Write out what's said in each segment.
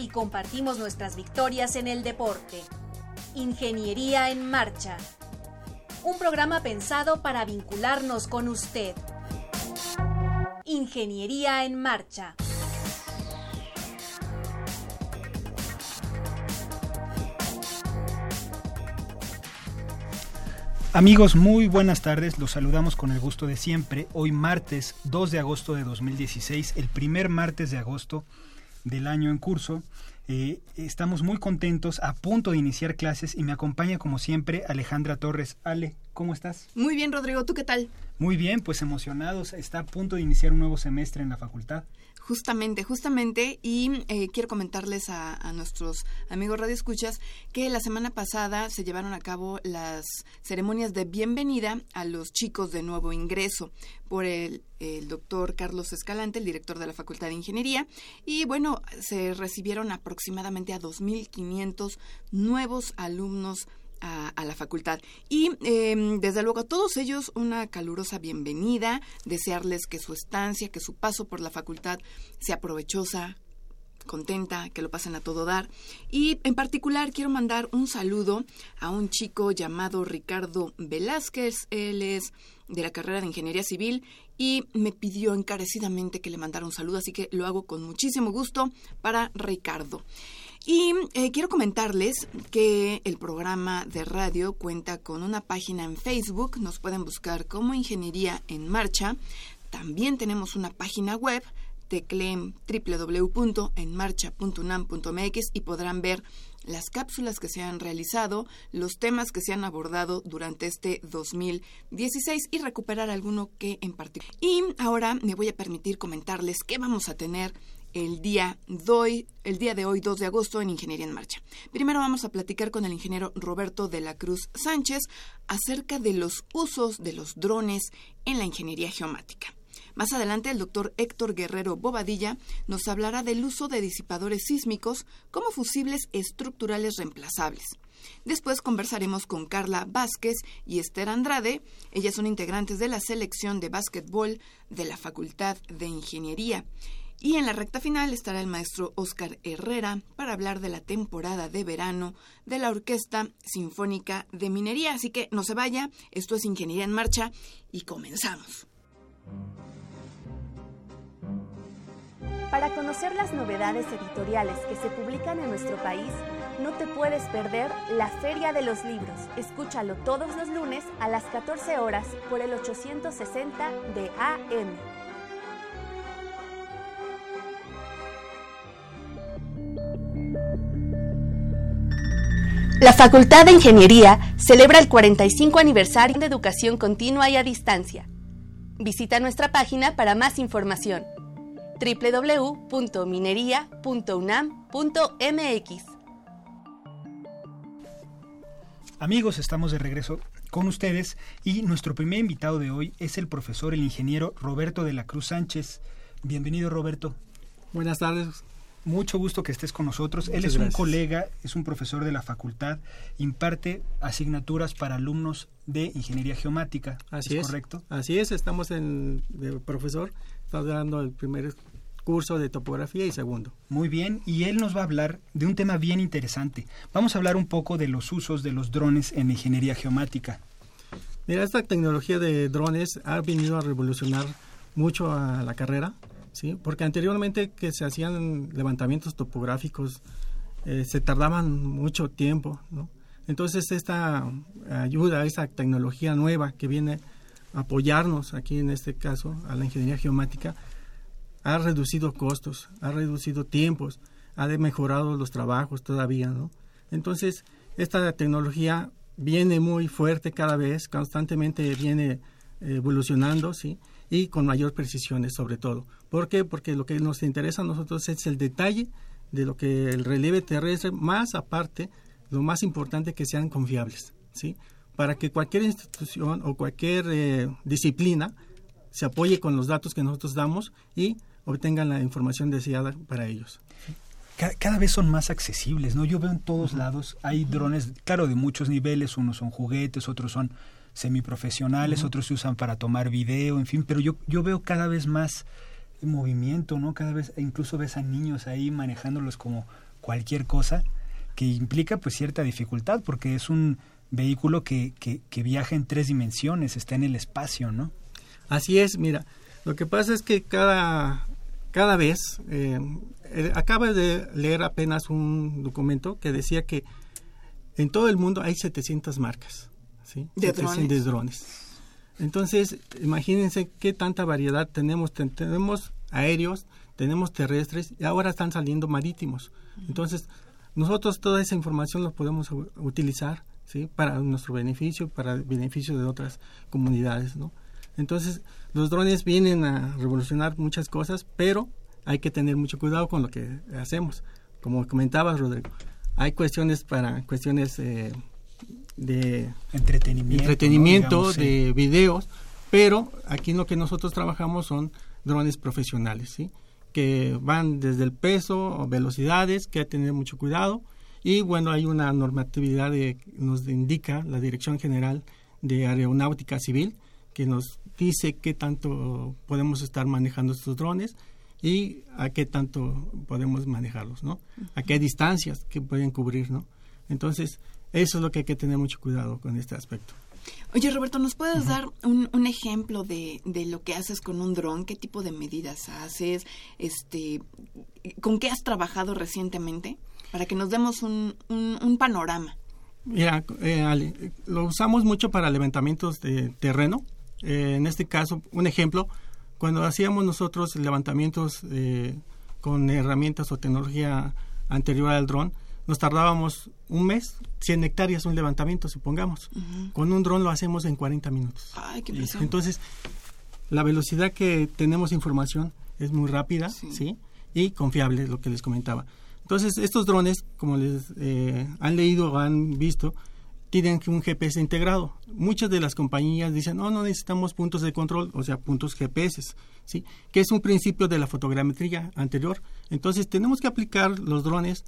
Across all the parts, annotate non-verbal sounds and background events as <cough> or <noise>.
y compartimos nuestras victorias en el deporte. Ingeniería en Marcha. Un programa pensado para vincularnos con usted. Ingeniería en Marcha. Amigos, muy buenas tardes. Los saludamos con el gusto de siempre. Hoy martes 2 de agosto de 2016, el primer martes de agosto del año en curso. Eh, estamos muy contentos, a punto de iniciar clases y me acompaña como siempre Alejandra Torres. Ale, ¿cómo estás? Muy bien, Rodrigo, ¿tú qué tal? Muy bien, pues emocionados. Está a punto de iniciar un nuevo semestre en la facultad. Justamente, justamente, y eh, quiero comentarles a, nuestros amigos Radio Escuchas que la semana pasada se llevaron a cabo las ceremonias de bienvenida a los chicos de nuevo ingreso por el, el doctor Carlos Escalante, el director de la Facultad de Ingeniería, y bueno, se recibieron aproximadamente a 2.500 nuevos alumnos a, la facultad. Y eh, desde luego a todos ellos una calurosa bienvenida, desearles que su estancia, que su paso por la facultad sea provechosa, contenta, que lo pasen a todo dar. Y en particular quiero mandar un saludo a un chico llamado Ricardo Velázquez. Él es de la carrera de Ingeniería Civil y me pidió encarecidamente que le mandara un saludo, así que lo hago con muchísimo gusto para Ricardo. Y eh, quiero comentarles que el programa de radio cuenta con una página en Facebook, nos pueden buscar como Ingeniería en Marcha. También tenemos una página web, tecleen www.enmarcha.unam.mx y podrán ver las cápsulas que se han realizado, los temas que se han abordado durante este 2016 y recuperar alguno que en particular. Y ahora me voy a permitir comentarles qué vamos a tener el día, el día de hoy, 2 de agosto, en Ingeniería en Marcha. Primero vamos a platicar con el ingeniero Roberto de la Cruz Sánchez acerca de los usos de los drones en la ingeniería geomática. Más adelante, el doctor Héctor Guerrero Bobadilla nos hablará del uso de disipadores sísmicos como fusibles estructurales reemplazables. Después conversaremos con Carla Vázquez y Esther Andrade. Ellas son integrantes de la selección de básquetbol de la Facultad de Ingeniería. Y en la recta final estará el maestro Oscar Herrera para hablar de la temporada de verano de la Orquesta Sinfónica de Minería. Así que no se vaya, esto es Ingeniería en Marcha y comenzamos. Para conocer las novedades editoriales que se publican en nuestro país, no te puedes perder la Feria de los Libros. Escúchalo todos los lunes a las 14 horas por el 860 de AM. La Facultad de Ingeniería celebra el 45 aniversario de educación continua y a distancia. Visita nuestra página para más información www.minería.unam.mx. Amigos, estamos de regreso con ustedes y nuestro primer invitado de hoy es el profesor, el ingeniero Roberto de la Cruz Sánchez. Bienvenido, Roberto. Buenas tardes. Mucho gusto que estés con nosotros. Muchas Él es gracias. un colega, es un profesor de la facultad, imparte asignaturas para alumnos de ingeniería geomática. Así es, correcto? Así es, estamos en de profesor, estamos dando el primer curso de topografía y segundo. Muy bien, y él nos va a hablar de un tema bien interesante. Vamos a hablar un poco de los usos de los drones en ingeniería geomática. Mira, esta tecnología de drones ha venido a revolucionar mucho a la carrera, Porque anteriormente que se hacían levantamientos topográficos eh, se tardaban mucho tiempo, ¿no? Entonces esta ayuda, esa tecnología nueva que viene a apoyarnos aquí en este caso a la ingeniería geomática ha reducido costos, ha reducido tiempos, ha mejorado los trabajos todavía, ¿no? Entonces, esta tecnología viene muy fuerte cada vez, constantemente viene evolucionando, ¿sí? Y con mayor precisión sobre todo. ¿Por qué? Porque lo que nos interesa a nosotros es el detalle de lo que el relieve terrestre, más aparte, lo más importante que sean confiables, ¿sí? Para que cualquier institución o cualquier eh, disciplina se apoye con los datos que nosotros damos y obtengan la información deseada para ellos. Cada, vez son más accesibles, ¿no? Yo veo en todos lados, hay drones, claro, de muchos niveles, unos son juguetes, otros son semiprofesionales, otros se usan para tomar video, en fin, pero yo, yo veo cada vez más movimiento, ¿no? Cada vez, incluso ves a niños ahí manejándolos como cualquier cosa, que implica pues cierta dificultad, porque es un vehículo que, que, que viaja en tres dimensiones, está en el espacio, ¿no? Así es, mira, lo que pasa es que cada, cada vez, eh, eh acaba de leer apenas un documento que decía que en todo el mundo hay 700 marcas ¿sí? de, drones. de drones. Entonces, imagínense qué tanta variedad tenemos. tenemos aéreos, tenemos terrestres y ahora están saliendo marítimos. Entonces, nosotros toda esa información la podemos utilizar ¿sí? para nuestro beneficio, para el beneficio de otras comunidades. ¿no? Entonces, los drones vienen a revolucionar muchas cosas, pero hay que tener mucho cuidado con lo que hacemos. Como comentabas, Rodrigo, hay cuestiones para cuestiones eh, de entretenimiento, entretenimiento de videos, pero aquí lo que nosotros trabajamos son drones profesionales, ¿sí? que van desde el peso o velocidades, que hay que tener mucho cuidado. Y bueno, hay una normatividad que nos indica la Dirección General de Aeronáutica Civil, que nos dice qué tanto podemos estar manejando estos drones y a qué tanto podemos manejarlos, ¿no? A qué distancias que pueden cubrir, ¿no? Entonces, eso es lo que hay que tener mucho cuidado con este aspecto. Oye, Roberto, ¿nos puedes dar un, un ejemplo de, de, lo que haces con un dron? ¿Qué tipo de medidas haces? Este, ¿Con qué has trabajado recientemente? Para que nos demos un, un, un panorama. Mira, eh, lo usamos mucho para levantamientos de terreno, eh, en este caso, un ejemplo, cuando hacíamos nosotros levantamientos eh, con herramientas o tecnología anterior al dron, nos tardábamos un mes, 100 hectáreas un levantamiento, supongamos. Con un dron lo hacemos en 40 minutos. Ay, qué Entonces, la velocidad que tenemos información es muy rápida, ¿sí? Y confiable, lo que les comentaba. Entonces, estos drones, como les eh, han leído o han visto, tienen un GPS integrado. Muchas de las compañías dicen, no, no necesitamos puntos de control, o sea, puntos GPS, ¿sí? Que es un principio de la fotogrametría anterior. Entonces, tenemos que aplicar los drones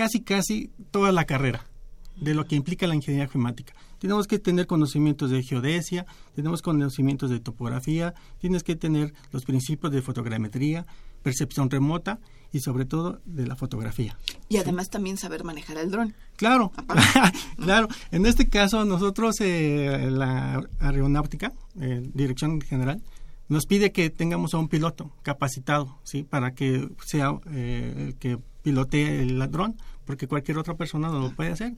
casi, casi toda la carrera de lo que implica la ingeniería geomática. Tenemos que tener conocimientos de geodesia, tenemos conocimientos de topografía, tienes que tener los principios de fotogrametría, percepción remota y sobre todo de la fotografía. Y además también saber manejar el dron. Claro, <laughs> claro. En este caso nosotros, eh, la aeronáutica, eh, Dirección General, nos pide que tengamos a un piloto capacitado, ¿sí? Para que sea eh, el que pilotee el dron, porque cualquier otra persona no lo puede hacer.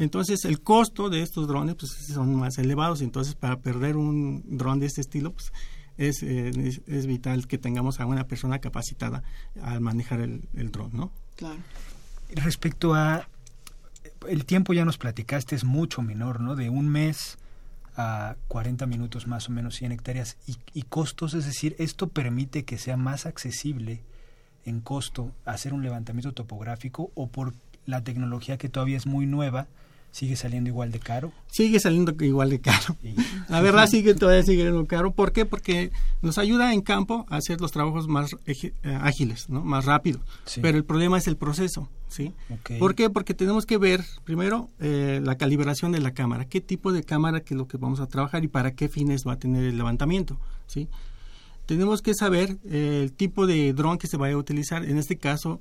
Entonces, el costo de estos drones pues, son más elevados. Entonces, para perder un dron de este estilo, pues es, eh, es, vital que tengamos a una persona capacitada al manejar el, el dron, ¿no? Claro. Respecto a el tiempo ya nos platicaste es mucho menor, ¿no? De un mes a 40 minutos más o menos 100 hectáreas y, y costos, es decir, esto permite que sea más accesible en costo hacer un levantamiento topográfico o por la tecnología que todavía es muy nueva sigue saliendo igual de caro? Sigue saliendo igual de caro. La verdad sigue todavía sigue siendo caro. ¿Por qué? Porque nos ayuda en campo a hacer los trabajos más eh, ágiles, ¿no? Más rápido. Pero el problema es el proceso, ¿sí? ¿Por qué? Porque tenemos que ver primero eh, la calibración de la cámara. ¿Qué tipo de cámara que es lo que vamos a trabajar y para qué fines va a tener el levantamiento, ¿sí? Tenemos que saber eh, el tipo de dron que se vaya a utilizar. En este caso,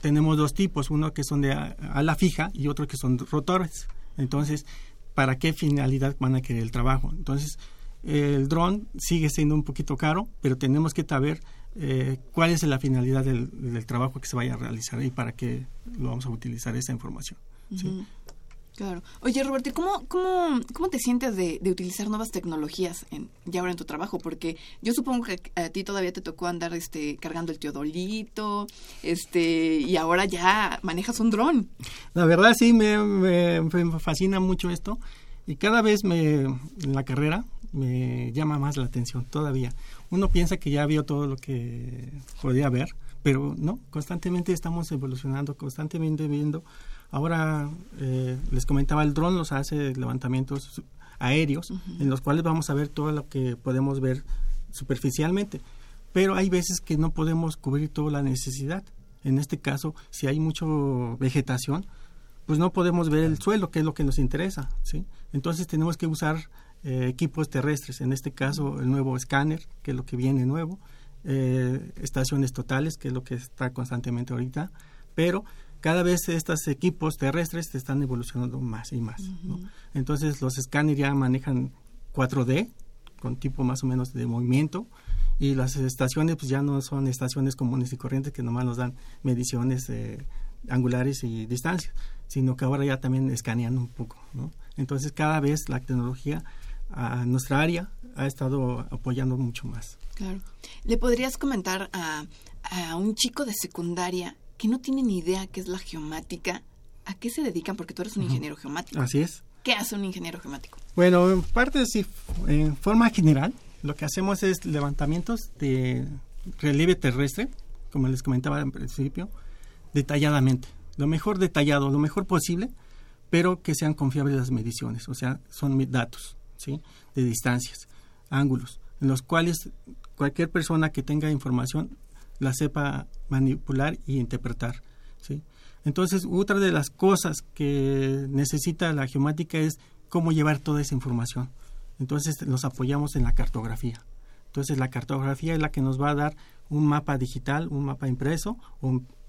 tenemos dos tipos, uno que son de ala fija y otro que son rotores. Entonces, ¿para qué finalidad van a querer el trabajo? Entonces, el dron sigue siendo un poquito caro, pero tenemos que saber eh, cuál es la finalidad del, trabajo que se vaya a realizar y para qué lo vamos a utilizar esa información. Claro. Oye, Roberto, ¿cómo, cómo, cómo te sientes de, de utilizar nuevas tecnologías en, ya ahora en tu trabajo? Porque yo supongo que a ti todavía te tocó andar este, cargando el teodolito, este, y ahora ya manejas un dron. La verdad sí, me, me, fascina mucho esto y cada vez me, en la carrera me llama más la atención todavía. Uno piensa que ya vio todo lo que podía ver, pero no, constantemente estamos evolucionando, constantemente viendo. Ahora eh, les comentaba, el dron los hace levantamientos aéreos, en los cuales vamos a ver todo lo que podemos ver superficialmente, pero hay veces que no podemos cubrir toda la necesidad. En este caso, si hay mucha vegetación, pues no podemos ver el suelo, que es lo que nos interesa, ¿sí? Entonces tenemos que usar eh, equipos terrestres, en este caso el nuevo escáner, que es lo que viene nuevo, eh, estaciones totales, que es lo que está constantemente ahorita, pero cada vez estos equipos terrestres están evolucionando más y más. Entonces los escáneres ya manejan 4D, con tipo más o menos de movimiento, y las estaciones pues ya no son estaciones comunes y corrientes que nomás nos dan mediciones eh, angulares y distancias, sino que ahora ya también escanean un poco. Entonces cada vez la tecnología a nuestra área ha estado apoyando mucho más. Claro. ¿Le podrías comentar a, a un chico de secundaria que no tiene ni idea qué es la geomática, a qué se dedican? Porque tú eres un ingeniero geomático. Así es. ¿Qué hace un ingeniero geomático? Bueno, en parte, sí, en forma general, lo que hacemos es levantamientos de relieve terrestre, como les comentaba al principio, detalladamente. Lo mejor detallado, lo mejor posible, pero que sean confiables las mediciones. O sea, son datos, ¿sí? De distancias, ángulos, en los cuales cualquier persona que tenga información la sepa manipular y interpretar. ¿sí? Entonces, otra de las cosas que necesita la geomática es cómo llevar toda esa información. Entonces, nos apoyamos en la cartografía. Entonces, la cartografía es la que nos va a dar un mapa digital, un mapa impreso,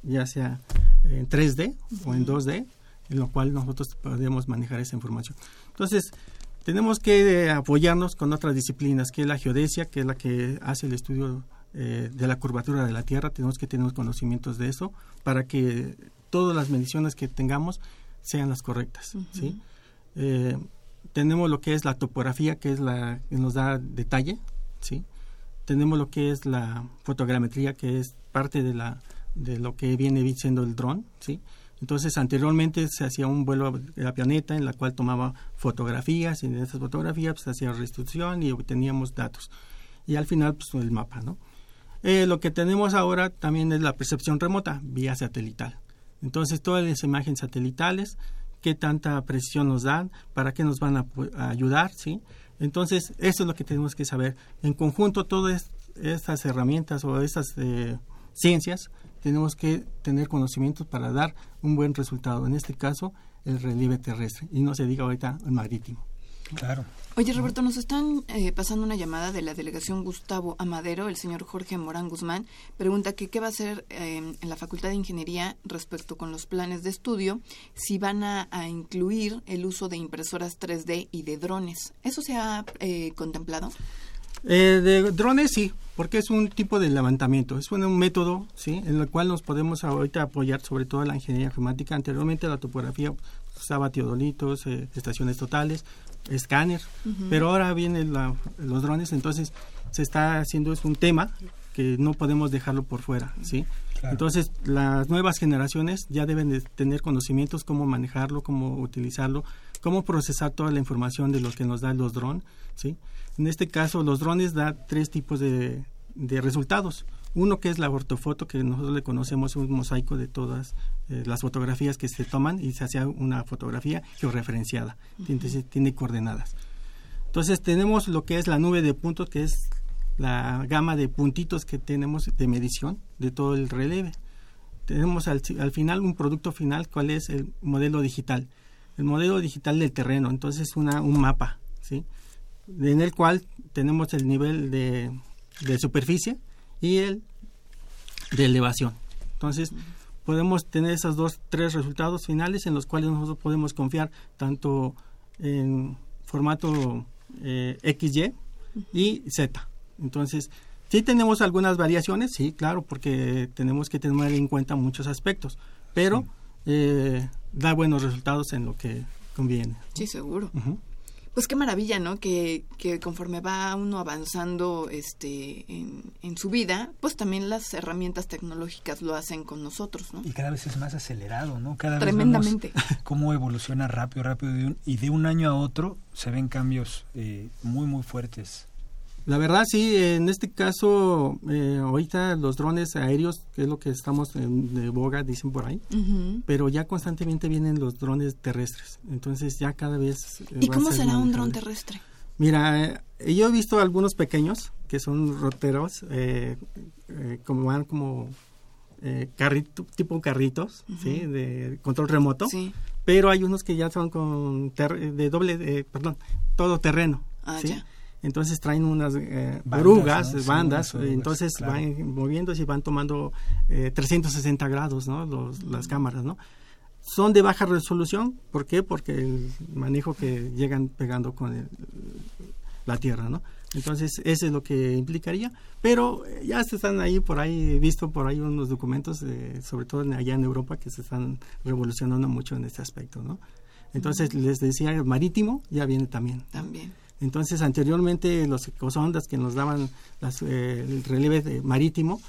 ya sea en 3D o en 2D, en lo cual nosotros podemos manejar esa información. Entonces, tenemos que apoyarnos con otras disciplinas, que es la geodesia, que es la que hace el estudio eh, de la curvatura de la Tierra, tenemos que tener conocimientos de eso para que todas las mediciones que tengamos sean las correctas. ¿sí? Eh, tenemos lo que es la topografía, que es la que nos da detalle. ¿sí? Tenemos lo que es la fotogrametría, que es parte de, la, de lo que viene siendo el dron. ¿sí? Entonces, anteriormente se hacía un vuelo la planeta en la cual tomaba fotografías y en esas fotografías pues, se hacía restitución y obteníamos datos. Y al final, pues el mapa, ¿no? Eh, lo que tenemos ahora también es la percepción remota vía satelital. Entonces, todas las imágenes satelitales, qué tanta precisión nos dan, para qué nos van a, ayudar, ¿sí? Entonces, eso es lo que tenemos que saber. En conjunto, todas estas herramientas o estas eh, ciencias, tenemos que tener conocimientos para dar un buen resultado. En este caso, el relieve terrestre, y no se diga ahorita el marítimo. Claro. Oye, Roberto, nos están eh, pasando una llamada de la delegación Gustavo Amadero, el señor Jorge Morán Guzmán, pregunta que qué va a hacer eh, en la Facultad de Ingeniería respecto con los planes de estudio, si van a, incluir el uso de impresoras 3D y de drones. ¿Eso se ha eh, contemplado? de drones sí, porque es un tipo de levantamiento, es un, método ¿sí? en el cual nos podemos ahorita apoyar sobre todo la ingeniería geomática. Anteriormente la topografía usaba teodolitos, estaciones totales, escáner, pero ahora vienen los drones, entonces se está haciendo es un tema que no podemos dejarlo por fuera, ¿sí? Entonces, las nuevas generaciones ya deben de tener conocimientos cómo manejarlo, cómo utilizarlo, cómo procesar toda la información de lo que nos dan los drones, ¿sí? En este caso, los drones dan tres tipos de, de resultados. Uno que es la ortofoto, que nosotros le conocemos un mosaico de todas eh, las fotografías que se toman y se hace una fotografía georreferenciada, tiene, coordenadas. Entonces tenemos lo que es la nube de puntos, que es la gama de puntitos que tenemos de medición de todo el relieve. Tenemos al, final un producto final, cuál es el modelo digital. El modelo digital del terreno, entonces una, un mapa, ¿sí? en el cual tenemos el nivel de, de superficie, y el de elevación. Entonces, podemos tener esos dos, tres resultados finales en los cuales nosotros podemos confiar tanto en formato eh, XY y Z. Entonces, sí tenemos algunas variaciones, sí, claro, porque tenemos que tener en cuenta muchos aspectos, pero eh, da buenos resultados en lo que conviene. Sí, seguro. Pues qué maravilla, ¿no? Que, que conforme va uno avanzando este, en, su vida, pues también las herramientas tecnológicas lo hacen con nosotros, ¿no? Y cada vez es más acelerado, ¿no? Cada Tremendamente. vez vemos cómo evoluciona rápido, rápido, y de un año a otro se ven cambios eh, muy, muy fuertes. La verdad, sí, en este caso, eh, ahorita los drones aéreos, que es lo que estamos en, de boga, dicen por ahí, pero ya constantemente vienen los drones terrestres. Entonces, ya cada vez. Eh, ¿Y cómo será un dron terrestre? Mira, eh, yo he visto algunos pequeños que son roteros, como van como carrito, tipo carritos, ¿sí? De control remoto. Sí. Pero hay unos que ya son con de doble, perdón, todo terreno. Ah, ¿sí? ya entonces traen unas eh, bandas, bandas, entonces van moviéndose y van tomando 360 eh, grados, ¿no? las cámaras, ¿no? Son de baja resolución, ¿por qué? Porque el manejo que llegan pegando con la tierra, ¿no? Entonces, eso es lo que implicaría, pero ya se están ahí por ahí, visto por ahí unos documentos, sobre todo allá en Europa, que se están revolucionando mucho en este aspecto, ¿no? Entonces, les decía, marítimo ya viene también. También. Entonces, anteriormente los ecosondas que nos daban eh, el relieve marítimo,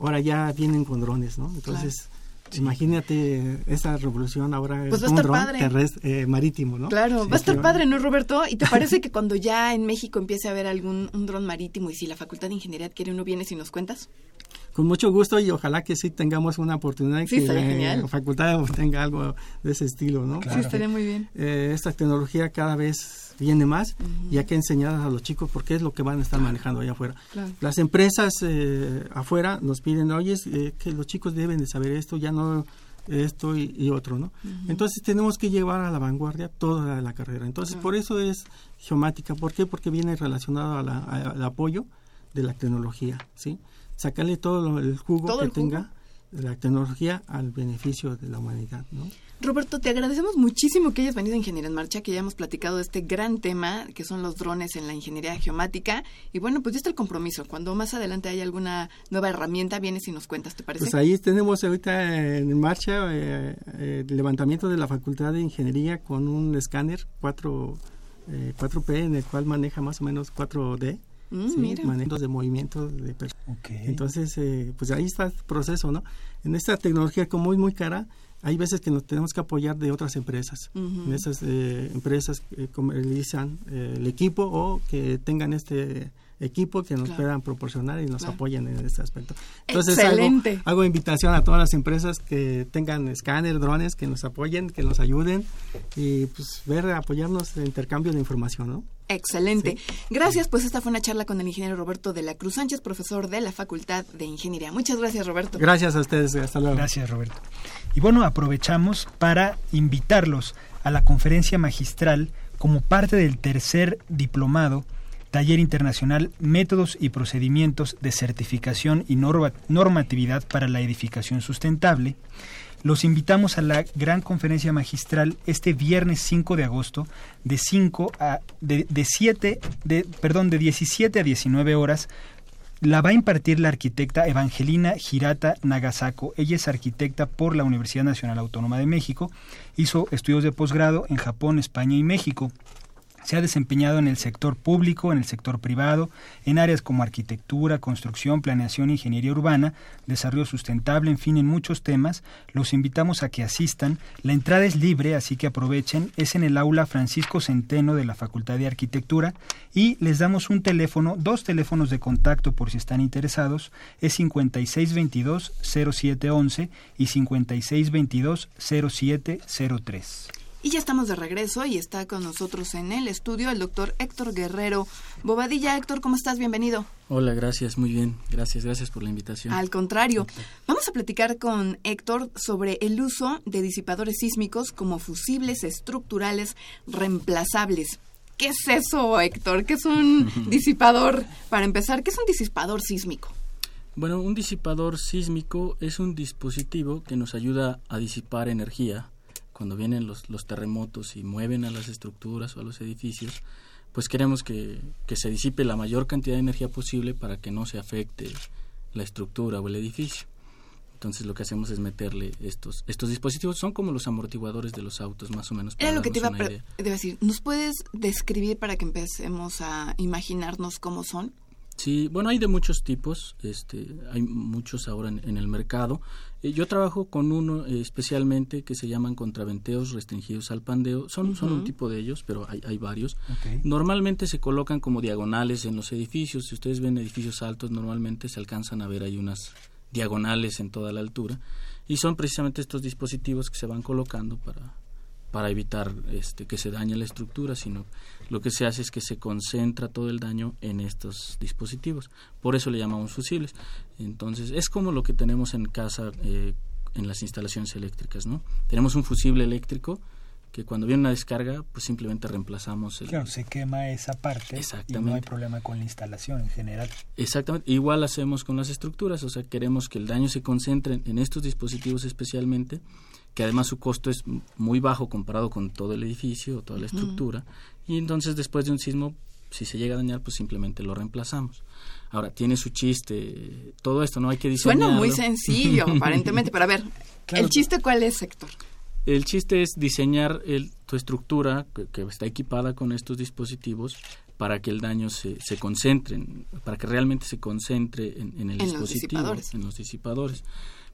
ahora ya vienen con drones, ¿no? Entonces, imagínate esa revolución ahora pues va a estar padre. Eh, marítimo, ¿no? Claro, va a estar padre, ¿no, Roberto? ¿Y te parece que cuando ya en México empiece a haber algún un dron marítimo y si la Facultad de Ingeniería adquiere uno, vienes y nos cuentas? Con mucho gusto y ojalá que sí tengamos una oportunidad que la facultad tenga algo de ese estilo, ¿no? Sí, estaría muy bien. Eh, esta tecnología cada vez viene más y hay que enseñar a los chicos porque es lo que van a estar manejando allá afuera. Las empresas eh, afuera nos piden, oye, eh, que los chicos deben de saber esto, ya no esto y, otro, ¿no? Entonces tenemos que llevar a la vanguardia toda la carrera. Entonces por eso es geomática. ¿Por qué? Porque viene relacionado al apoyo de la tecnología, ¿sí? Sacarle todo el jugo que tenga la tecnología al beneficio de la humanidad, ¿no? Roberto, te agradecemos muchísimo que hayas venido a Ingeniería en Marcha, que hayamos platicado de este gran tema que son los drones en la ingeniería geomática. Y bueno, pues ya está el compromiso. Cuando más adelante haya alguna nueva herramienta, vienes y nos cuentas, ¿te parece? Pues ahí tenemos ahorita en marcha eh, eh, el levantamiento de la Facultad de Ingeniería con un escáner 4, 4P eh, en el cual maneja más o menos 4D. Mm, manejos de movimiento de personas. Entonces, pues ahí está el proceso, ¿no? En esta tecnología como es muy cara, hay veces que nos tenemos que apoyar de otras empresas. En esas eh, empresas que comercializan eh, el equipo o que tengan este equipo que nos puedan proporcionar y nos apoyen en este aspecto. Entonces Excelente. Hago, invitación a todas las empresas que tengan escáner, drones, que nos apoyen, que nos ayuden y pues ver, apoyarnos en intercambio de información, ¿no? Excelente. Gracias, pues esta fue una charla con el ingeniero Roberto de la Cruz Sánchez, profesor de la Facultad de Ingeniería. Muchas gracias, Roberto. Gracias a ustedes, hasta luego. Gracias, Roberto. Y bueno, aprovechamos para invitarlos a la conferencia magistral como parte del tercer diplomado Taller Internacional Métodos y Procedimientos de Certificación y Normatividad para la Edificación Sustentable. Los invitamos a la gran conferencia magistral este viernes 5 de agosto de 5 a de, de 7 de perdón de 17 a 19 horas la va a impartir la arquitecta Evangelina Girata Nagasako. Ella es arquitecta por la Universidad Nacional Autónoma de México. Hizo estudios de posgrado en Japón, España y México. Se ha desempeñado en el sector público, en el sector privado, en áreas como arquitectura, construcción, planeación, ingeniería urbana, desarrollo sustentable, en fin, en muchos temas. Los invitamos a que asistan. La entrada es libre, así que aprovechen. Es en el aula Francisco Centeno de la Facultad de Arquitectura y les damos un teléfono, dos teléfonos de contacto por si están interesados. Es 5622-0711 y 5622-0703. Y ya estamos de regreso y está con nosotros en el estudio el doctor Héctor Guerrero Bobadilla. Héctor, ¿cómo estás? Bienvenido. Hola, gracias, muy bien. Gracias, gracias por la invitación. Al contrario, vamos a platicar con Héctor sobre el uso de disipadores sísmicos como fusibles estructurales reemplazables. ¿Qué es eso, Héctor? ¿Qué es un <laughs> disipador? Para empezar, ¿qué es un disipador sísmico? Bueno, un disipador sísmico es un dispositivo que nos ayuda a disipar energía cuando vienen los, los terremotos y mueven a las estructuras o a los edificios, pues queremos que, que se disipe la mayor cantidad de energía posible para que no se afecte la estructura o el edificio. Entonces lo que hacemos es meterle estos estos dispositivos son como los amortiguadores de los autos más o menos. Era lo que te iba a decir. ¿Nos puedes describir para que empecemos a imaginarnos cómo son? Sí, bueno, hay de muchos tipos, este, hay muchos ahora en, el mercado. Eh, yo trabajo con uno eh, especialmente que se llaman contraventeos restringidos al pandeo. Son, son un tipo de ellos, pero hay, hay varios. Normalmente se colocan como diagonales en los edificios. Si ustedes ven edificios altos, normalmente se alcanzan a ver ahí unas diagonales en toda la altura. Y son precisamente estos dispositivos que se van colocando para, para evitar este, que se dañe la estructura, sino lo que se hace es que se concentra todo el daño en estos dispositivos. Por eso le llamamos fusibles. Entonces, es como lo que tenemos en casa eh, en las instalaciones eléctricas, ¿no? Tenemos un fusible eléctrico que cuando viene una descarga, pues simplemente reemplazamos el... Claro, se quema esa parte Exactamente. y no hay problema con la instalación en general. Exactamente, igual hacemos con las estructuras, o sea, queremos que el daño se concentre en estos dispositivos especialmente que además su costo es muy bajo comparado con todo el edificio o toda la estructura, y entonces después de un sismo, si se llega a dañar, pues simplemente lo reemplazamos. Ahora, tiene su chiste, todo esto, ¿no? Hay que diseñarlo. Suena muy sencillo, <laughs> aparentemente, pero a ver, ¿el chiste cuál es, Héctor? El chiste es diseñar el, tu estructura que, está equipada con estos dispositivos para que el daño se, se concentre, para que realmente se concentre en, el dispositivo, en los disipadores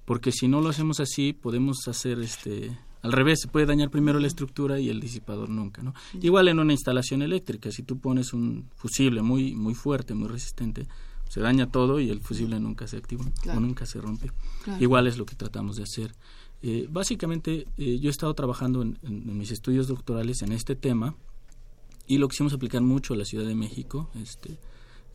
porque si no lo hacemos así podemos hacer este al revés se puede dañar primero la estructura y el disipador nunca no igual en una instalación eléctrica si tú pones un fusible muy muy fuerte muy resistente se daña todo y el fusible nunca se activa o nunca se rompe. Igual es lo que tratamos de hacer. Eh, básicamente eh, yo he estado trabajando en, mis estudios doctorales en este tema y lo quisimos aplicar mucho a la Ciudad de México este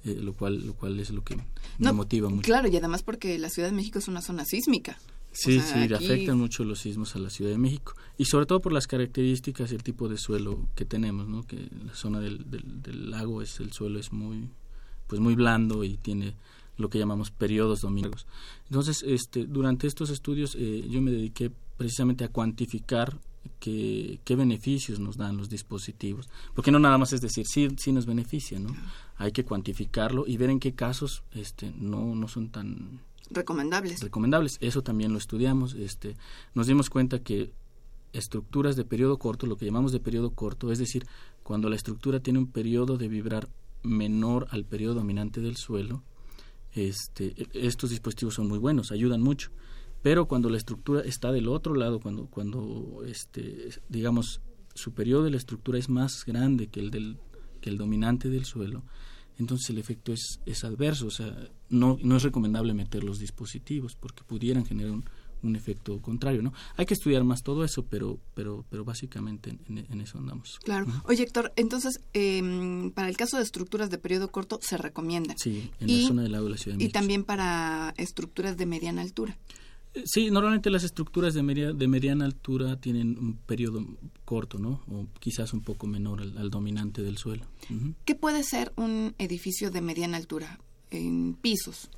eh, lo cual lo cual es lo que me motiva mucho. Claro, y además porque la Ciudad de México es una zona sísmica. Sí, sí, afectan mucho los sismos a la Ciudad de México y sobre todo por las características y el tipo de suelo que tenemos, ¿no? Que la zona del, del, lago es el suelo es muy pues muy blando y tiene lo que llamamos periodos dominagos. Entonces, este, durante estos estudios eh, yo me dediqué precisamente a cuantificar qué, qué beneficios nos dan los dispositivos. Porque no nada más es decir, sí, sí nos beneficia, ¿no? Hay que cuantificarlo y ver en qué casos este, no, no son tan recomendables. Recomendables. Eso también lo estudiamos. Este, nos dimos cuenta que estructuras de periodo corto, lo que llamamos de periodo corto, es decir, cuando la estructura tiene un periodo de vibrar menor al periodo dominante del suelo, este, estos dispositivos son muy buenos, ayudan mucho pero cuando la estructura está del otro lado, cuando, cuando este, digamos, su periodo de la estructura es más grande que el, del, que el dominante del suelo, entonces el efecto es, es adverso, o sea, no, no es recomendable meter los dispositivos porque pudieran generar un, un efecto contrario, ¿no? Hay que estudiar más todo eso, pero, pero, pero básicamente en, eso andamos. Claro. Oye, Héctor, entonces, eh, para el caso de estructuras de periodo corto, se recomienda. Sí, en la zona del lago de la Ciudad de México. Y también para estructuras de mediana altura. Sí, normalmente las estructuras de, de mediana altura tienen un periodo corto, ¿no? O quizás un poco menor al, dominante del suelo. ¿Qué puede ser un edificio de mediana altura en pisos?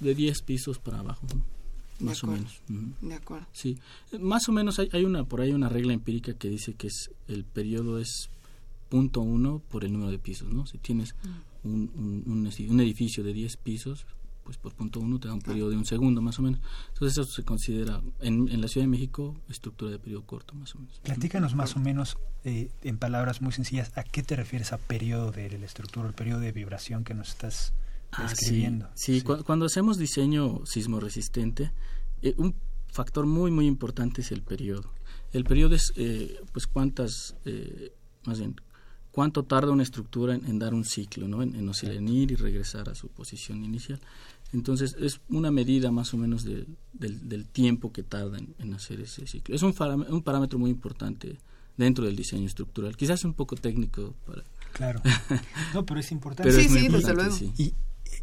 De 10 pisos para abajo, más o menos. De acuerdo. Sí, más o menos hay, hay, una por ahí una regla empírica que dice que es el periodo es punto uno por el número de pisos, ¿no? Si tienes un, un, un edificio de 10 pisos, pues por punto uno te da un periodo de un segundo más o menos. Entonces eso se considera en, en la Ciudad de México estructura de periodo corto más o menos. Platícanos más o menos eh, en palabras muy sencillas a qué te refieres a periodo de la estructura, el periodo de vibración que nos estás ah, describiendo. sí, cuando hacemos diseño sismo resistente, eh, un factor muy muy importante es el periodo. El periodo es eh, pues cuántas más bien cuánto tarda una estructura en, dar un ciclo, ¿no? en, en y regresar a su posición inicial. Entonces es una medida más o menos del, del, tiempo que tarda en, hacer ese ciclo. Es un, un, parámetro muy importante dentro del diseño estructural. Quizás un poco técnico para... Claro. <laughs> No, pero es importante. sí, sí, desde luego. Y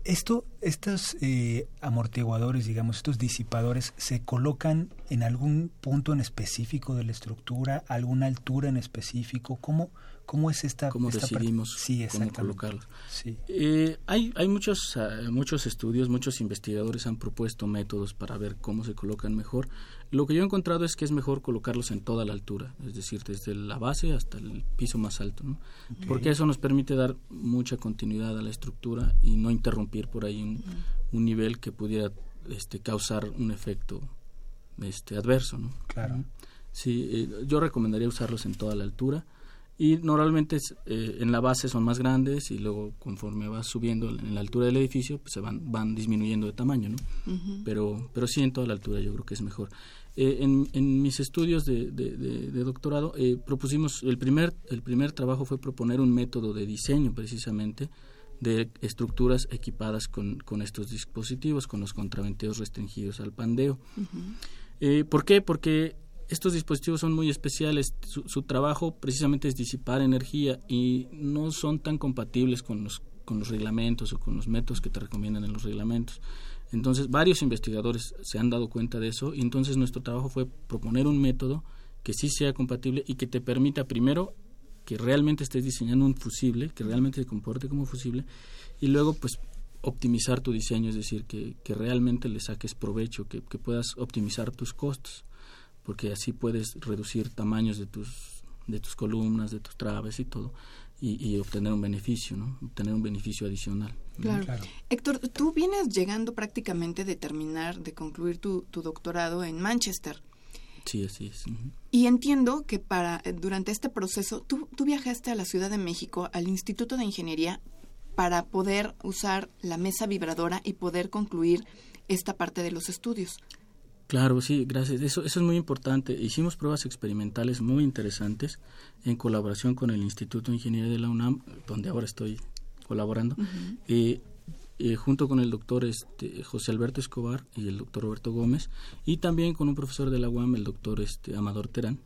esto, estos eh, amortiguadores, digamos, estos disipadores, ¿se colocan en algún punto en específico de la estructura, alguna altura en específico? ¿Cómo, ¿Cómo es esta? ¿Cómo decidimos sí, cómo colocarlos? Sí. Eh, hay hay muchos, ah, muchos estudios, muchos investigadores han propuesto métodos para ver cómo se colocan mejor. Lo que yo he encontrado es que es mejor colocarlos en toda la altura, es decir, desde la base hasta el piso más alto, ¿no? porque eso nos permite dar mucha continuidad a la estructura y no interrumpir por ahí un, un nivel que pudiera este, causar un efecto este, adverso. ¿no? Claro. Sí, eh, yo recomendaría usarlos en toda la altura y normalmente eh, en la base son más grandes y luego conforme vas subiendo en la altura del edificio pues se van van disminuyendo de tamaño no pero pero sí en toda la altura yo creo que es mejor. Eh, en, en, mis estudios de, de, doctorado eh, propusimos el primer el primer trabajo fue proponer un método de diseño precisamente de estructuras equipadas con, con estos dispositivos con los contraventeos restringidos al pandeo. ¿por qué? porque estos dispositivos son muy especiales. Su, trabajo precisamente es disipar energía y no son tan compatibles con los, con los reglamentos o con los métodos que te recomiendan en los reglamentos. Entonces, varios investigadores se han dado cuenta de eso y entonces nuestro trabajo fue proponer un método que sí sea compatible y que te permita primero que realmente estés diseñando un fusible, que realmente se comporte como fusible y luego pues optimizar tu diseño, es decir, que, realmente le saques provecho, que puedas optimizar tus costos porque así puedes reducir tamaños de tus de tus columnas, de tus traves y todo, y, obtener un beneficio, ¿no? Obtener un beneficio adicional. Claro. Héctor, tú vienes llegando prácticamente de terminar, de concluir tu, tu doctorado en Manchester. Sí, así es. Y entiendo que para durante este proceso tú, tú viajaste a la Ciudad de México, al Instituto de Ingeniería, para poder usar la mesa vibradora y poder concluir esta parte de los estudios. Claro, sí, gracias. Eso, eso es muy importante. Hicimos pruebas experimentales muy interesantes en colaboración con el Instituto de Ingeniería de la UNAM, donde ahora estoy colaborando, y junto con el doctor este, José Alberto Escobar y el doctor Roberto Gómez, y también con un profesor de la UAM, el doctor este, Amador Terán,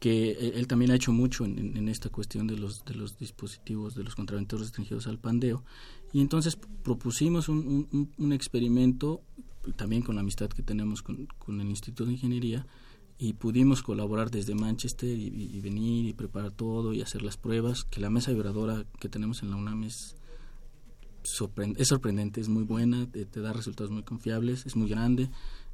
que eh, él también ha hecho mucho en, esta cuestión de los, de los dispositivos, de los contraventos restringidos al pandeo. Y entonces propusimos un, un experimento también con la amistad que tenemos con, el Instituto de Ingeniería, y pudimos colaborar desde Manchester y, venir y preparar todo y hacer las pruebas, que la mesa vibradora que tenemos en la UNAM es, es sorprendente, es muy buena, te, da resultados muy confiables, es muy grande.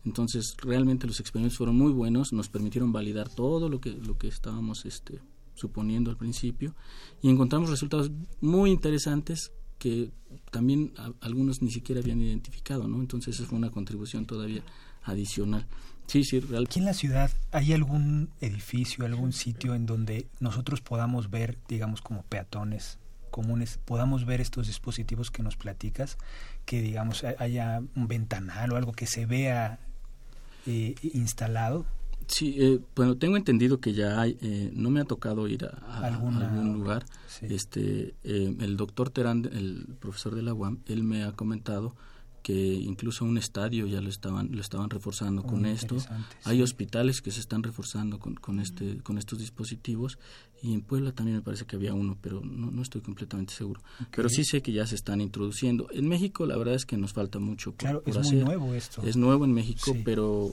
Entonces, realmente los experimentos fueron muy buenos, nos permitieron validar todo lo que, lo que estábamos este, suponiendo al principio y encontramos resultados muy interesantes que también algunos ni siquiera habían identificado, ¿no? Entonces esa fue una contribución todavía adicional. Sí, sí, real. Aquí en la ciudad hay algún edificio, algún sitio en donde nosotros podamos ver, digamos, como peatones comunes, podamos ver estos dispositivos que nos platicas, que digamos haya un ventanal o algo que se vea eh, instalado. Sí, eh, bueno, tengo entendido que ya hay, eh, no me ha tocado ir a, algún lugar. Este, eh, el doctor Terán, el profesor de la UAM, él me ha comentado que incluso un estadio ya lo estaban lo estaban reforzando con esto. Hay hospitales que se están reforzando con, con este con estos dispositivos y en Puebla también me parece que había uno, pero no, no estoy completamente seguro. Pero sí sé que ya se están introduciendo. En México la verdad es que nos falta mucho por, claro, es muy nuevo esto. Es nuevo en México, pero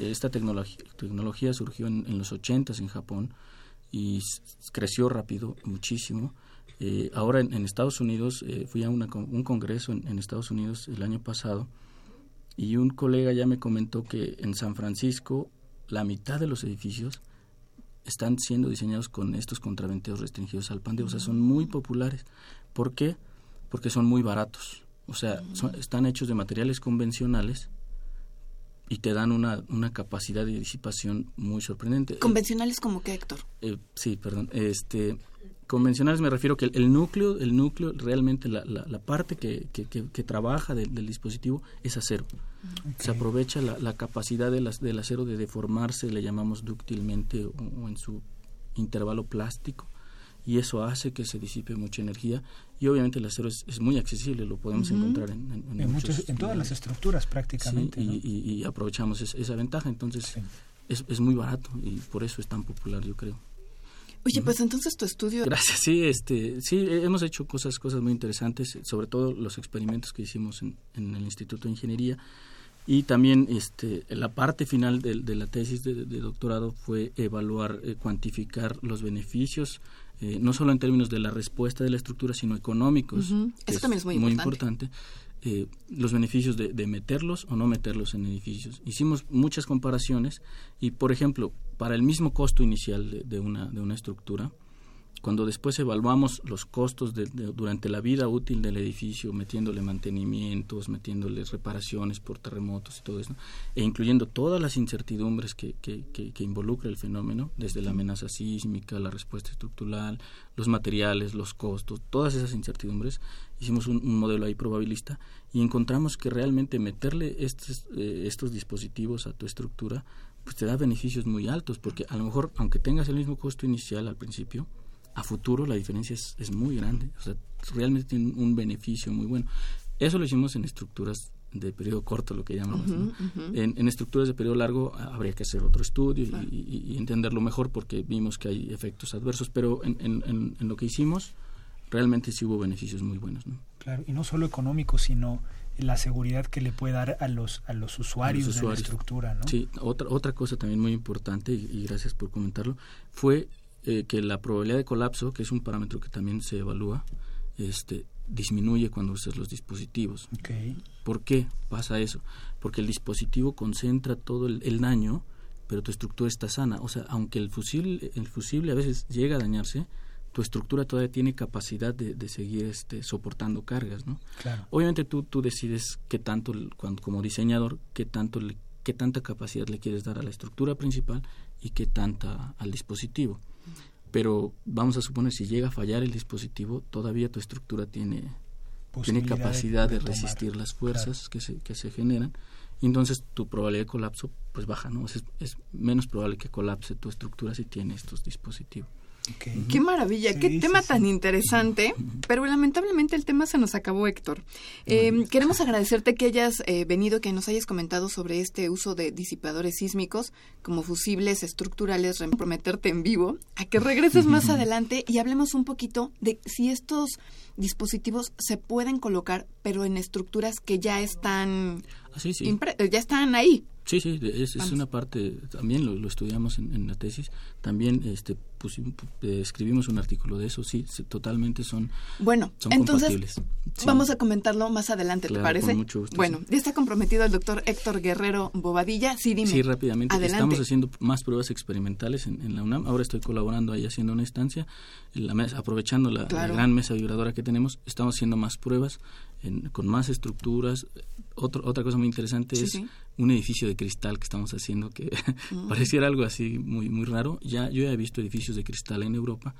esta tecnología, tecnología surgió en, los 80 en Japón y creció rápido, muchísimo. Eh, ahora en, Estados Unidos, eh, fui a un congreso en, Estados Unidos el año pasado y un colega ya me comentó que en San Francisco la mitad de los edificios están siendo diseñados con estos contraventeos restringidos al pandeo, o sea, son muy populares. ¿Por qué? Porque son muy baratos. O sea, están hechos de materiales convencionales y te dan una, una capacidad de disipación muy sorprendente. ¿Convencionales como qué, Héctor? Eh, sí, perdón. Este, convencionales me refiero que el, núcleo, el núcleo, realmente la, la, parte que, que, que, trabaja del dispositivo es acero. Se aprovecha la, la capacidad de las, del acero de deformarse, le llamamos dúctilmente o en su intervalo plástico y eso hace que se disipe mucha energía y obviamente el acero es, muy accesible, lo podemos encontrar en, en, todas las estructuras prácticamente. y, aprovechamos esa ventaja, entonces es, es muy barato y por eso es tan popular yo creo. Oye, pues entonces tu estudio. Gracias, sí, este, sí, hemos hecho cosas, cosas muy interesantes, sobre todo los experimentos que hicimos en, en el Instituto de Ingeniería y también este, la parte final de, de la tesis de, doctorado fue evaluar, eh, cuantificar los beneficios eh, no solo en términos de la respuesta de la estructura, sino económicos. Eso también es muy, importante. Eh, los beneficios de, meterlos o no meterlos en edificios. Hicimos muchas comparaciones y, por ejemplo, para el mismo costo inicial de, una, de una estructura, cuando después evaluamos los costos de, durante la vida útil del edificio, metiéndole mantenimientos, metiéndole reparaciones por terremotos y todo eso, e incluyendo todas las incertidumbres que, que, que, involucra el fenómeno, desde la amenaza sísmica, la respuesta estructural, los materiales, los costos, todas esas incertidumbres, hicimos un, modelo ahí probabilista y encontramos que realmente meterle estos, eh, estos dispositivos a tu estructura, pues te da beneficios muy altos, porque a lo mejor, aunque tengas el mismo costo inicial al principio, a futuro la diferencia es, es muy grande. O sea, realmente tiene un beneficio muy bueno. Eso lo hicimos en estructuras de periodo corto, lo que llamamos. en, estructuras de periodo largo habría que hacer otro estudio y, entenderlo mejor porque vimos que hay efectos adversos, pero en, en, en, lo que hicimos realmente sí hubo beneficios muy buenos. ¿no? Claro, y no solo económicos, sino la seguridad que le puede dar a los, a los usuarios, de la estructura. ¿no? Sí, otra, otra cosa también muy importante, y gracias por comentarlo, fue eh, que la probabilidad de colapso, que es un parámetro que también se evalúa, este, disminuye cuando usas los dispositivos. ¿Por qué pasa eso? Porque el dispositivo concentra todo el, daño, pero tu estructura está sana. O sea, aunque el fusible, el fusible a veces llega a dañarse, tu estructura todavía tiene capacidad de, de seguir este, soportando cargas, ¿no? Obviamente tú, tú decides qué tanto, cuando, como diseñador, qué tanto qué tanta capacidad le quieres dar a la estructura principal y qué tanta al dispositivo pero vamos a suponer si llega a fallar el dispositivo, todavía tu estructura tiene, tiene capacidad de, resistir las fuerzas que, se, que se generan y entonces tu probabilidad de colapso pues baja, ¿no? Es, es menos probable que colapse tu estructura si tiene estos dispositivos. Qué maravilla, qué tema tan interesante, pero lamentablemente el tema se nos acabó, Héctor. Eh, queremos agradecerte que hayas eh, venido, que nos hayas comentado sobre este uso de disipadores sísmicos como fusibles estructurales, prometerte en vivo, a que regreses más adelante y hablemos un poquito de si estos dispositivos se pueden colocar, pero en estructuras que ya están, ah, ya están ahí. Sí, sí, es, es una parte, también lo, estudiamos en, la tesis, también este, eh, escribimos un artículo de eso, sí, totalmente son Bueno, entonces vamos a comentarlo más adelante, ¿te parece? bueno, ya está comprometido el doctor Héctor Guerrero Bobadilla, sí, dime. Sí, rápidamente, estamos haciendo más pruebas experimentales en, la UNAM, ahora estoy colaborando ahí haciendo una instancia, la aprovechando la, gran mesa vibradora que tenemos, estamos haciendo más pruebas con más estructuras, otra cosa muy interesante es un edificio de cristal que estamos haciendo que <laughs> mm. pareciera algo así muy muy raro. Ya yo ya he visto edificios de cristal en Europa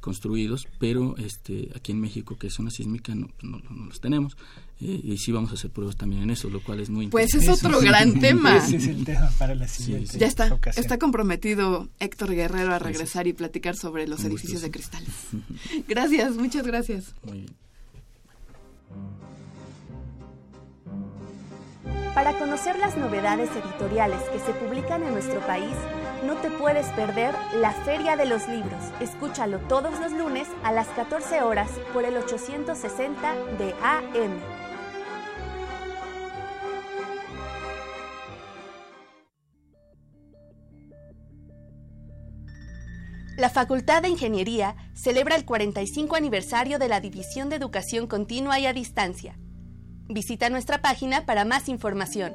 construidos, pero este aquí en México que es una sísmica no, no, los tenemos eh, y sí vamos a hacer pruebas también en eso, lo cual es muy Pues es otro gran tema. <laughs> Ese es el tema para la siguiente. ya está, está comprometido Héctor Guerrero a regresar y platicar sobre los edificios de cristal. <laughs> gracias, muchas gracias. Muy bien. Para conocer las novedades editoriales que se publican en nuestro país, no te puedes perder la Feria de los Libros. Escúchalo todos los lunes a las 14 horas por el 860 de AM. La Facultad de Ingeniería celebra el 45 aniversario de la División de Educación Continua y a Distancia Visita nuestra página para más información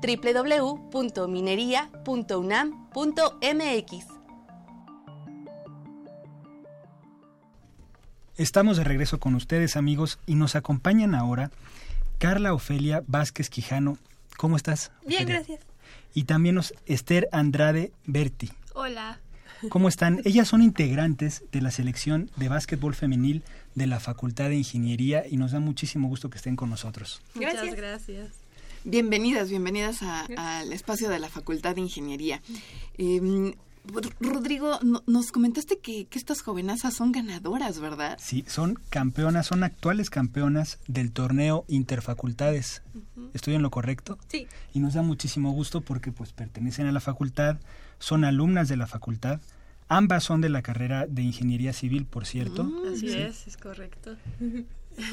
www.minería.unam.mx. Estamos de regreso con ustedes amigos y nos acompañan ahora Carla Ofelia Vázquez Quijano. ¿Cómo estás? Bien, gracias. Y también nos Esther Andrade Berti. Hola. ¿Cómo están? Ellas son integrantes de la selección de básquetbol femenil de la Facultad de Ingeniería y nos da muchísimo gusto que estén con nosotros. Muchas gracias. Bienvenidas, bienvenidas al espacio de la Facultad de Ingeniería. Em, Rodrigo, nos comentaste que, estas jovenazas son ganadoras, ¿verdad? Sí, son campeonas, son actuales campeonas del torneo Interfacultades. ¿Estoy en lo correcto? Sí. Y nos da muchísimo gusto porque pues pertenecen a la facultad, son alumnas de la facultad. Ambas son de la carrera de Ingeniería Civil, por cierto. Mm, así es, es correcto.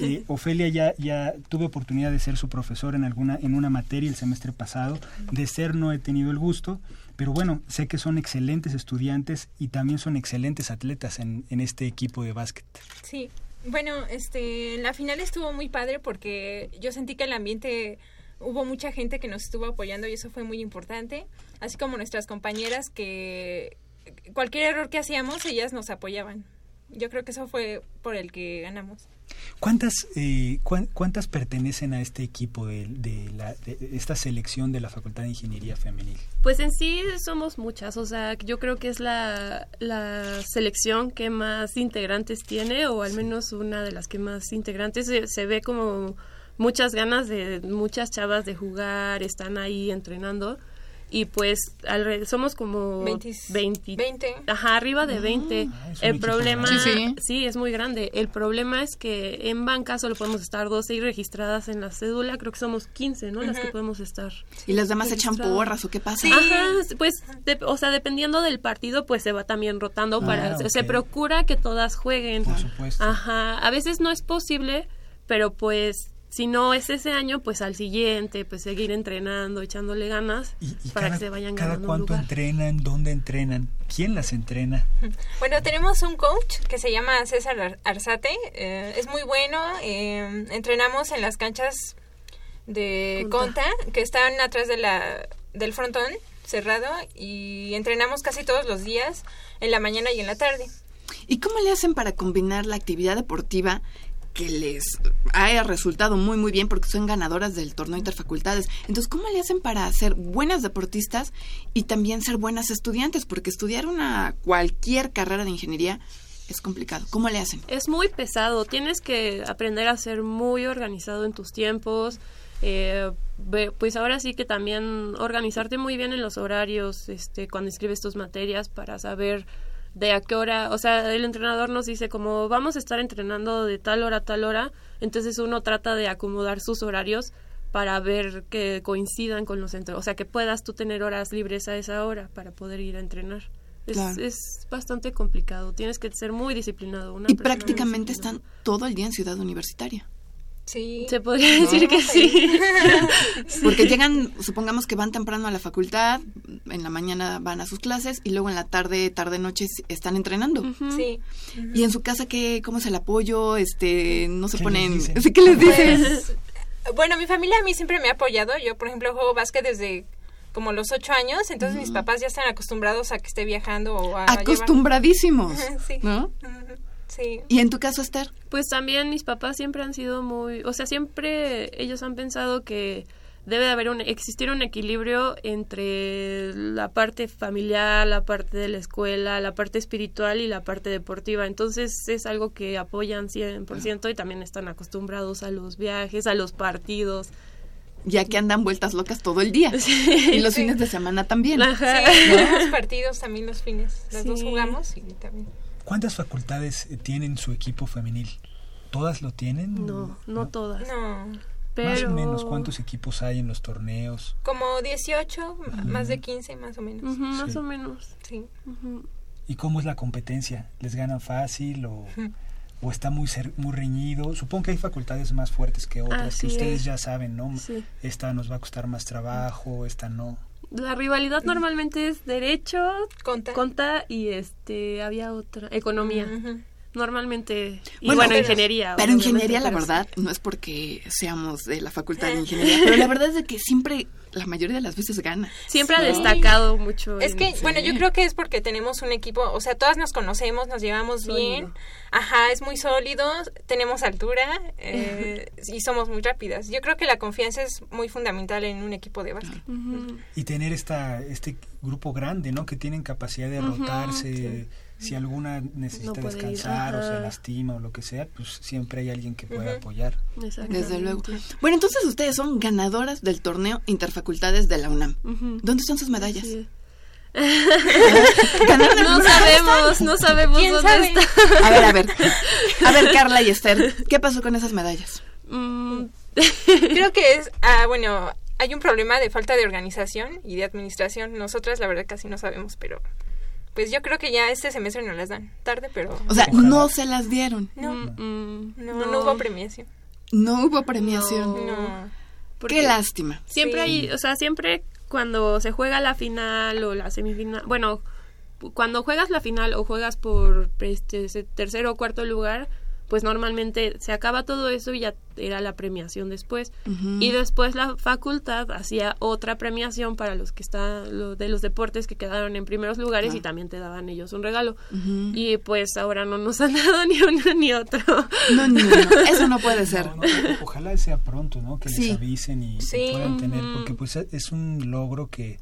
Eh, <laughs> Ofelia ya, ya tuve oportunidad de ser su profesor en alguna en una materia el semestre pasado. De ser no he tenido el gusto, pero bueno, sé que son excelentes estudiantes y también son excelentes atletas en, en este equipo de básquet. Sí, bueno, este, la final estuvo muy padre porque yo sentí que el ambiente hubo mucha gente que nos estuvo apoyando y eso fue muy importante, así como nuestras compañeras que cualquier error que hacíamos ellas nos apoyaban. yo creo que eso fue por el que ganamos. ¿Cuántas, eh, cuán- ¿Cuántas pertenecen a este equipo de, de la, de esta selección de la Facultad de Ingeniería Femenil? Pues en sí somos muchas, o sea, yo creo que es la, la selección que más integrantes tiene, o al menos una de las que más integrantes. Se, se ve como muchas ganas de muchas chavas de jugar, están ahí entrenando. Y pues alre- somos como 20. 20, 20. Ajá, arriba de 20. Ah, el problema, grande. Sí, sí. es muy grande. El problema es que en banca solo podemos estar 12 y registradas en la cédula, creo que somos 15, ¿no? Las que podemos estar. ¿Y las demás echan porras o qué pasa? Ajá, pues, de- o sea, dependiendo del partido, pues se va también rotando Ah, para, se procura que todas jueguen. Por supuesto. Ajá, a veces no es posible, pero pues si no es ese año, pues al siguiente, pues seguir entrenando, echándole ganas ¿Y, y para cada, que se vayan cada ganando un cuánto lugar. entrenan? ¿Dónde entrenan? ¿Quién las entrena? <laughs> Bueno, tenemos un coach que se llama César Ar- Arzate. eh, es muy bueno. eh, entrenamos en las canchas de Conta. Conta, que están atrás de la, del frontón cerrado. Y entrenamos casi todos los días, en la mañana y en la tarde. ¿Y cómo le hacen para combinar la actividad deportiva que les haya resultado muy muy bien porque son ganadoras del torneo interfacultades? Entonces, ¿cómo le hacen para ser buenas deportistas y también ser buenas estudiantes? Porque estudiar una cualquier carrera de ingeniería es complicado. ¿Cómo le hacen? Es muy pesado, tienes que aprender a ser muy organizado en tus tiempos. eh, pues ahora sí que también organizarte muy bien en los horarios, este, cuando escribes tus materias para saber de a qué hora, o sea, el entrenador nos dice como vamos a estar entrenando de tal hora a tal hora, entonces uno trata de acomodar sus horarios para ver que coincidan con los entre, o sea, que puedas tú tener horas libres a esa hora para poder ir a entrenar. Es, Claro. es bastante complicado, tienes que ser muy disciplinado. Una Y prácticamente están todo el día en Ciudad Universitaria. Sí. Se podría <laughs> decir que sí. <laughs> <laughs> Porque llegan, supongamos que van temprano a la facultad, en la mañana van a sus clases y luego en la tarde, tarde, noche están entrenando. Sí. Y en su casa, ¿qué, ¿cómo es el apoyo? Este, no se ¿Qué ponen... les dicen? ¿Qué les dicen? Pues, bueno, mi familia a mí siempre me ha apoyado. Yo, por ejemplo, juego básquet desde como los ocho años, entonces mis papás ya están acostumbrados a que esté viajando o a llevar- Acostumbradísimos, Sí. ¿no? Sí. Y en tu caso, Esther, Pues también mis papás siempre han sido muy, o sea, siempre ellos han pensado que debe de haber un existir un equilibrio entre la parte familiar, la parte de la escuela, la parte espiritual y la parte deportiva. Entonces es algo que apoyan 100% y también están acostumbrados a los viajes, a los partidos. ya que andan vueltas locas todo el día. <laughs> y los Sí. fines de semana también. Ajá. Sí, jugamos <laughs> partidos también los fines. Los dos jugamos y también. ¿Cuántas facultades eh, tienen su equipo femenil? ¿Todas lo tienen? No, no todas. No. Pero Más o menos, ¿cuántos equipos hay en los torneos? Como 18, más de 15 más o menos. Ujú, más Sí. o menos. Sí. ¿Y cómo es la competencia? ¿Les ganan fácil o, o está muy, cer- muy reñido? Supongo que hay facultades más fuertes que otras, Así que ustedes es. ya saben, ¿no? Sí. Esta nos va a costar más trabajo, esta no. La rivalidad normalmente es derecho, Conta. conta y este había otra economía. Normalmente y Bueno, bueno, pero- ingeniería. Pero ingeniería, la verdad, no es porque seamos de la facultad de ingeniería, pero la verdad es de que siempre, la mayoría de las veces gana. Siempre ha destacado mucho. Es en- que, bueno, yo creo que es porque tenemos un equipo, o sea, todas nos conocemos, nos llevamos Sólido. bien. Ajá, es muy sólido, tenemos altura eh, y somos muy rápidas. Yo creo que la confianza es muy fundamental en un equipo de básquet. Y tener esta, este grupo grande, ¿no? Que tienen capacidad de rotarse. Si alguna necesita No puede ir, descansar o se lastima o lo que sea, pues siempre hay alguien que pueda Ujú. apoyar. Desde luego. Bueno, entonces ustedes son ganadoras del torneo Interfacultades de la UNAM. ¿Dónde están sus medallas? Sí. ¿Ganaron <laughs> No sabemos, no sabemos ¿Quién dónde sabe? está. A ver, a ver. A ver, Carla y Esther, ¿qué pasó con esas medallas? Mm, Creo que es, ah, bueno, hay un problema de falta de organización y de administración. Nosotras, la verdad, casi no sabemos, pero pues yo creo que ya este semestre no las dan. Tarde, pero O sea, no se las dieron. no, mm, mm, no, no hubo premiación. No hubo premiación. No. Qué lástima. Siempre Sí. hay, o sea, siempre cuando se juega la final o la semifinal, bueno, cuando juegas la final o juegas por este ese tercero o cuarto lugar, pues normalmente se acaba todo eso y ya era la premiación después. Y después la facultad hacía otra premiación para los que están, lo- de los deportes que quedaron en primeros lugares y también te daban ellos un regalo. Y pues ahora no nos <laughs> han dado ni uno ni otro. No, no, no, eso no puede ser. No, no, ojalá sea pronto, ¿no? Que Sí. les avisen y, y Sí. puedan tener, porque pues es un logro que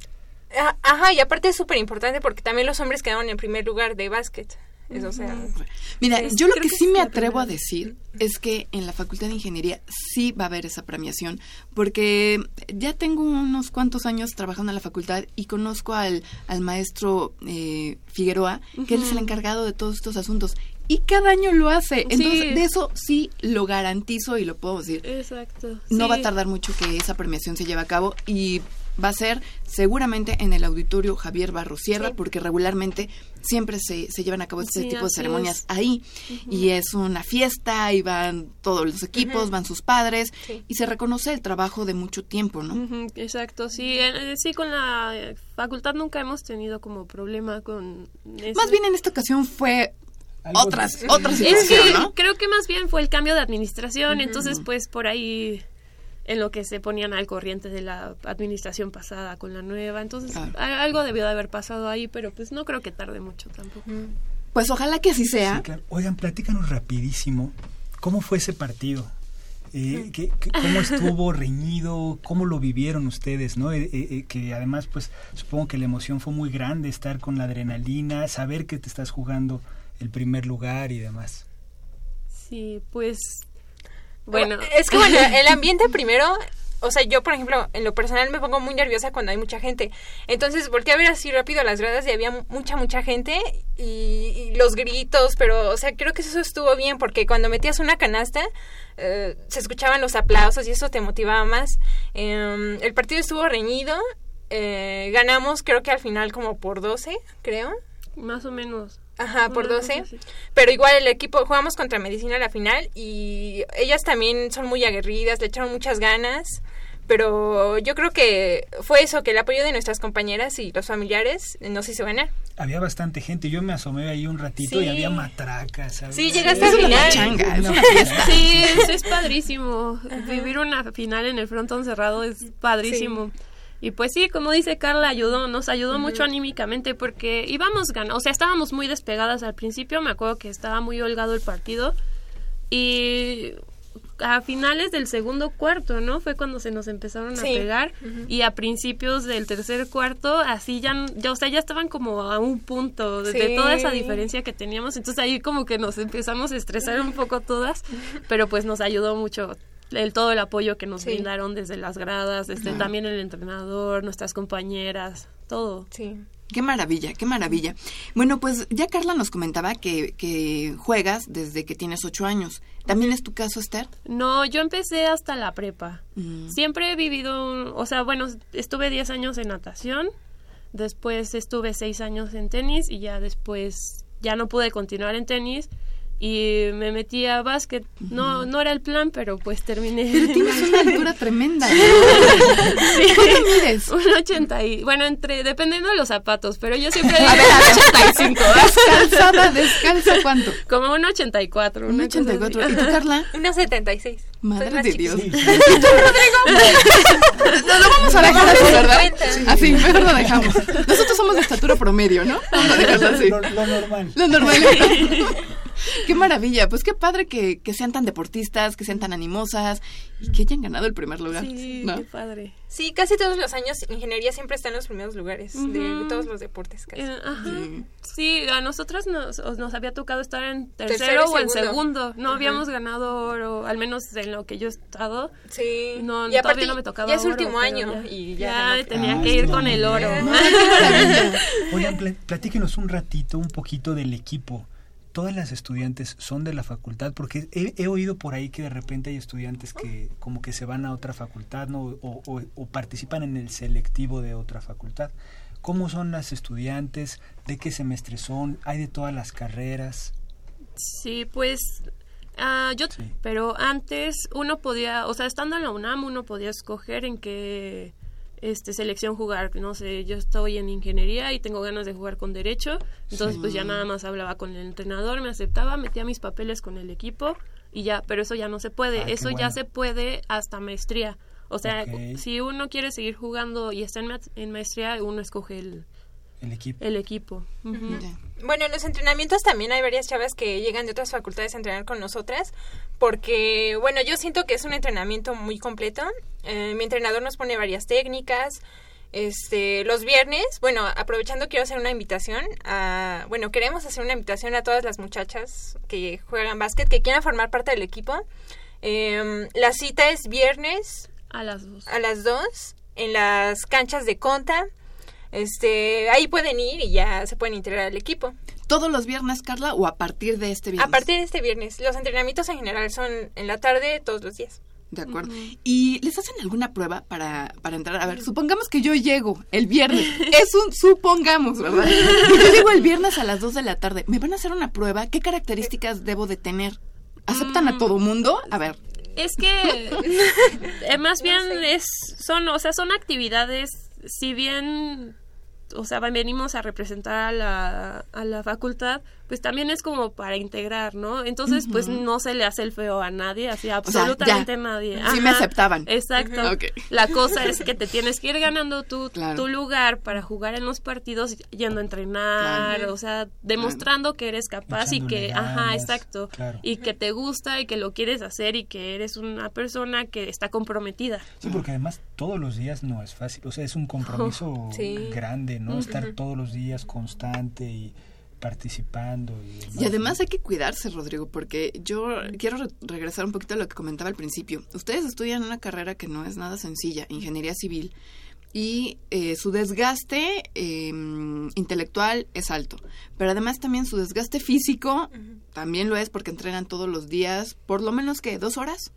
Ah, Ajá, y aparte es súper importante porque también los hombres quedaron en primer lugar de básquet. Eso, sea, Mira, yo lo que que sí me atrevo a decir es que en la Facultad de Ingeniería sí va a haber esa premiación, porque ya tengo unos cuantos años trabajando en la facultad y conozco al, al maestro eh, Figueroa, que él es el encargado de todos estos asuntos. Y cada año lo hace. Sí. Entonces, de eso sí lo garantizo y lo puedo decir. Exacto. No sí. va a tardar mucho que esa premiación se lleve a cabo y va a ser seguramente en el auditorio Javier Barro Sierra, Sí. porque regularmente siempre se, se llevan a cabo este Sí, tipo de ceremonias es. ahí. Y es una fiesta y van todos los equipos, van sus padres Sí. y se reconoce el trabajo de mucho tiempo, ¿no? Exacto, sí, eh, sí, con la facultad nunca hemos tenido como problema con. Más bien en esta ocasión fue otras, otras Es situación, que ¿no? creo que más bien fue el cambio de administración, entonces pues por ahí en lo que se ponían al corriente de la administración pasada con la nueva, entonces Claro. algo debió de haber pasado ahí, pero pues no creo que tarde mucho tampoco. Pues ojalá que así sea. Sí, claro. Oigan, platícanos rapidísimo, ¿cómo fue ese partido? Eh, ¿qué- qué- ¿Cómo estuvo reñido? ¿Cómo lo vivieron ustedes? ¿no? Eh, eh, eh, que además, pues supongo que la emoción fue muy grande, estar con la adrenalina, saber que te estás jugando el primer lugar y demás. Sí, pues bueno, Es que bueno, <laughs> el ambiente primero, o sea, yo por ejemplo, en lo personal me pongo muy nerviosa cuando hay mucha gente. Entonces volteé a ver así rápido las gradas y había mu- mucha, mucha gente y, y los gritos, pero, o sea, creo que eso estuvo bien porque cuando metías una canasta eh, se escuchaban los aplausos y eso te motivaba más. Em, el partido estuvo reñido, eh, ganamos creo que al final como por 12, creo. más o menos. Ajá, por Una cosa 12. así. Pero igual el equipo, jugamos contra Medicina a la final y ellas también son muy aguerridas, le echaron muchas ganas. Pero yo creo que fue eso, que el apoyo de nuestras compañeras y los familiares nos hizo ganar. Había bastante gente, yo me asomé ahí un ratito y había matracas. ¿sabes? Sí, llegaste Es al final. es Una. <laughs> Sí, eso es padrísimo. Vivir una final en el frontón cerrado es padrísimo. Y pues sí, como dice Carla, ayudó, nos ayudó mucho anímicamente porque íbamos ganando, o sea, estábamos muy despegadas al principio, me acuerdo que estaba muy holgado el partido y a finales del segundo cuarto, ¿no? Fue cuando se nos empezaron a Sí. pegar y a principios del tercer cuarto, así ya, ya, o sea, ya estaban como a un punto de, toda esa diferencia que teníamos, entonces ahí como que nos empezamos a estresar un poco todas, <laughs> pero pues nos ayudó mucho el todo el apoyo que nos Sí. brindaron desde las gradas, desde también el entrenador, nuestras compañeras, todo. Sí. Qué maravilla, qué maravilla. Bueno, pues ya Carla nos comentaba que, que juegas desde que tienes ocho años. ¿También es tu caso, Esther? No, yo empecé hasta la prepa. Mm. Siempre he vivido, un- o sea, bueno, estuve 10 años en natación, después estuve 6 años en tenis y ya después ya no pude continuar en tenis y me metí a básquet. No no era el plan, pero pues terminé. Pero tienes una altura <laughs> tremenda. ¿no? Sí. ¿Cuánto <laughs> mides? Un 80 y bueno, entre dependiendo de los zapatos, pero yo siempre A ver, a ver. 85. <laughs> Descalzada, descalza, ¿cuánto? Como un 84, Un una cosa así. 84. ¿Y tú, Carla? Unos 76. Madre de. Dios. Sí, sí. No lo vamos a dejar así, ¿verdad? Sí. Así, mejor lo dejamos. Nosotros somos de estatura promedio, ¿no? Vamos a dejarlo así. Lo, lo normal. Lo normal. <laughs> qué maravilla. Pues qué padre que, que sean tan deportistas, que sean tan animosas y que hayan ganado el primer lugar. Sí, ¿no? qué padre. Sí, casi todos los años ingeniería siempre está en los primeros lugares de todos los deportes. Casi. Eh, ajá. Sí. Sí, a nosotras nos, os- nos había tocado estar en tercero, o en segundo. No habíamos ganado oro, al menos en lo que yo he estado. Sí. No, y aparte todavía no me tocaba ya es oro, último año ya- y ya ya, ganó. tenía Ah, que ir con el oro. maravilla. Oigan, pla- platíquenos un ratito, un poquito del equipo. Todas las estudiantes son de la facultad, porque he, he oído por ahí que de repente hay estudiantes que como que se van a otra facultad, ¿no? O, o- o participan en el selectivo de otra facultad. ¿Cómo son las estudiantes? ¿De qué semestre son? ¿Hay de todas las carreras? Sí, pues ah, yo, Sí. pero antes uno podía, o sea, estando en la UNAM uno podía escoger en qué este selección jugar, no sé, yo estoy en ingeniería y tengo ganas de jugar con derecho, entonces pues ya nada más hablaba con el entrenador, me aceptaba, metía mis papeles con el equipo y ya, pero eso ya no se puede, Ah, eso ya se puede hasta maestría. O sea, si uno quiere seguir jugando y está en, ma- en maestría, uno escoge el, El equipo. el equipo. Bueno, en los entrenamientos también hay varias chavas que llegan de otras facultades a entrenar con nosotras, porque, bueno, yo siento que es un entrenamiento muy completo. Eh, mi entrenador nos pone varias técnicas. Este, los viernes, bueno, aprovechando quiero hacer una invitación a, bueno, queremos hacer una invitación a todas las muchachas que juegan básquet, que quieran formar parte del equipo. Em, la cita es viernes A las dos. a las 2 en las canchas de Conta. Este, ahí pueden ir y ya se pueden integrar al equipo. ¿Todos los viernes, Carla, o a partir de este viernes? A partir de este viernes, los entrenamientos en general son en la tarde todos los días. De acuerdo. ¿Y les hacen alguna prueba para, para entrar? A ver, supongamos que yo llego el viernes. <laughs> Es un supongamos, ¿verdad? Que <laughs> yo llego el viernes a las 2 de la tarde. ¿Me van a hacer una prueba? ¿Qué características debo de tener? ¿Aceptan a todo mundo? A ver. Es que <laughs> eh, más bien es son, o sea, son actividades si bien o sea, venimos a representar a la, a la facultad, pues también es como para integrar, ¿no? Entonces, pues no se le hace el feo a nadie, así absolutamente ya. nadie. Sí me aceptaban. Exacto. La cosa es que te tienes que ir ganando tu, <laughs> Claro. tu lugar para jugar en los partidos yendo a entrenar, Claro. o sea, demostrando que eres capaz y que, ajá, exacto, claro. y que te gusta y que lo quieres hacer y que eres una persona que está comprometida. Sí, porque además todos los días no es fácil. O sea, es un compromiso <laughs> Sí. grande, ¿no? Estar todos los días constante y participando. Y, demás, Y además hay que cuidarse, Rodrigo, porque yo quiero re- regresar un poquito a lo que comentaba al principio. Ustedes estudian una carrera que no es nada sencilla, ingeniería civil, y eh, su desgaste eh, intelectual es alto, pero además también su desgaste físico también lo es porque entrenan todos los días, por lo menos que dos horas.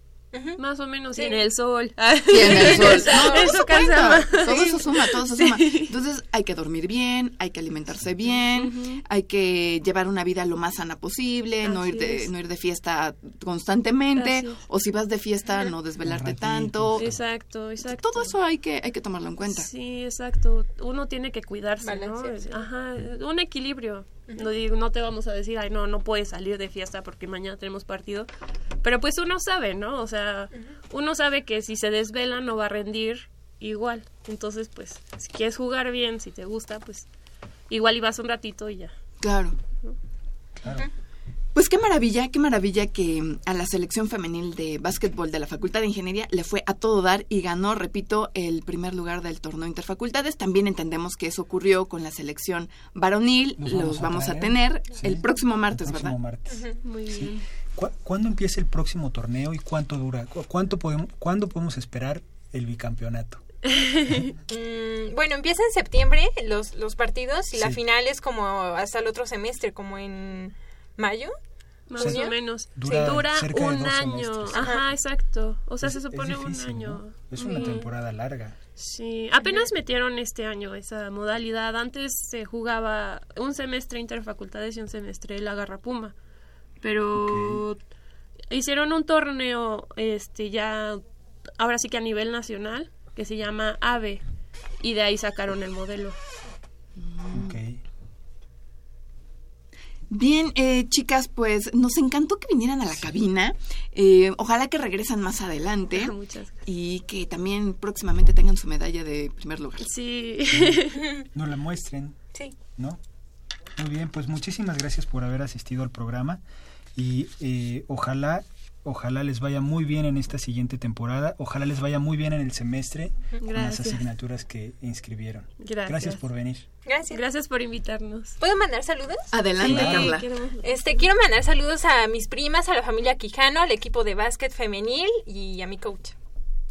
Más o menos Sí. y en el sol. Y en el sol. <laughs> No, eso cansa. Todo eso suma, todo eso suma. Entonces hay que dormir bien, hay que alimentarse bien, hay que llevar una vida lo más sana posible, no ir de, es. no ir de fiesta constantemente, Así o si vas de fiesta no desvelarte tanto. Exacto, exacto. Todo eso hay que hay que tomarlo en cuenta. Sí, exacto. Uno tiene que cuidarse, ¿no? Ajá, un equilibrio. No digo, no te vamos a decir, ay, no, no puedes salir de fiesta porque mañana tenemos partido. Pero pues uno sabe, ¿no? O sea, uno sabe que si se desvela no va a rendir igual. Entonces, pues, si quieres jugar bien, si te gusta, pues igual y vas un ratito y ya. Claro. Claro. Pues qué maravilla, qué maravilla que mm, a la selección femenil de básquetbol de la Facultad de Ingeniería le fue a todo dar y ganó, repito, el primer lugar del torneo interfacultades. También entendemos que eso ocurrió con la selección varonil. Los Los, vamos a vamos a traer. tener Sí. el próximo martes, El próximo ¿verdad? martes. Muy Sí. bien. ¿Cu- ¿Cuándo empieza el próximo torneo y cuánto dura? ¿Cu- ¿Cuánto podemos, ¿Cuándo podemos esperar el bicampeonato? <laughs> Mm, bueno, empieza en septiembre los, los partidos y la final es como hasta el otro semestre, como en mayo. Más o menos. Dura Dura, cerca de un dos año. semestres. Ajá, exacto. O sea, Es- se supone un año. ¿no? Es una Sí. temporada larga. Sí, apenas metieron este año esa modalidad. Antes se jugaba un semestre interfacultades y un semestre la garrapuma. Pero hicieron un torneo este ya ahora sí que a nivel nacional que se llama AVE y de ahí sacaron el modelo. Ok. Bien, eh, chicas, pues nos encantó que vinieran a la cabina. Eh, ojalá que regresen más adelante <laughs> Muchas gracias. y que también próximamente tengan su medalla de primer lugar. Sí. No la muestren, Sí. ¿no? Muy bien, pues muchísimas gracias por haber asistido al programa y eh, ojalá, ojalá les vaya muy bien en esta siguiente temporada, ojalá les vaya muy bien en el semestre con las Gracias. asignaturas que inscribieron. Gracias. por venir. Gracias. Gracias por invitarnos. ¿Puedo mandar saludos? Adelante, Sí, Carla. queremos- Este, quiero mandar saludos a mis primas, a la familia Quijano, al equipo de básquet femenil y a mi coach.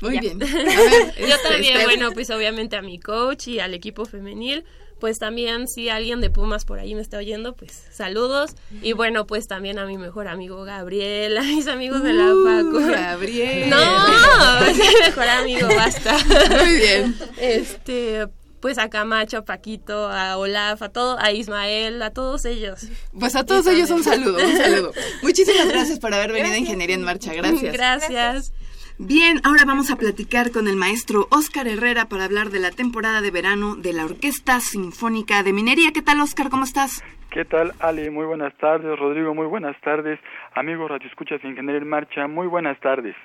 Muy bien. <laughs> A ver, Yo este, también, bueno, pues obviamente a mi coach y al equipo femenil. Pues también si alguien de Pumas por ahí me está oyendo, pues saludos. Y bueno, pues también a mi mejor amigo Gabriel, a mis amigos de la Uh, Facu. Gabriel. No, <laughs> es mi mejor amigo, basta. Muy bien. Este, pues a Camacho, a Paquito, a Olaf, a todo, a Ismael, a todos ellos. Pues a todos ellos un saludo, un <laughs> saludo. Muchísimas gracias por haber venido a Ingeniería en Marcha. Gracias. <laughs> Gracias. Bien, ahora vamos a platicar con el maestro Óscar Herrera para hablar de la temporada de verano de la Orquesta Sinfónica de Minería. ¿Qué tal, Óscar? ¿Cómo estás? ¿Qué tal, Ali? Muy buenas tardes. Rodrigo, muy buenas tardes. Amigos Radio Escuchas Ingeniero en Marcha, muy buenas tardes.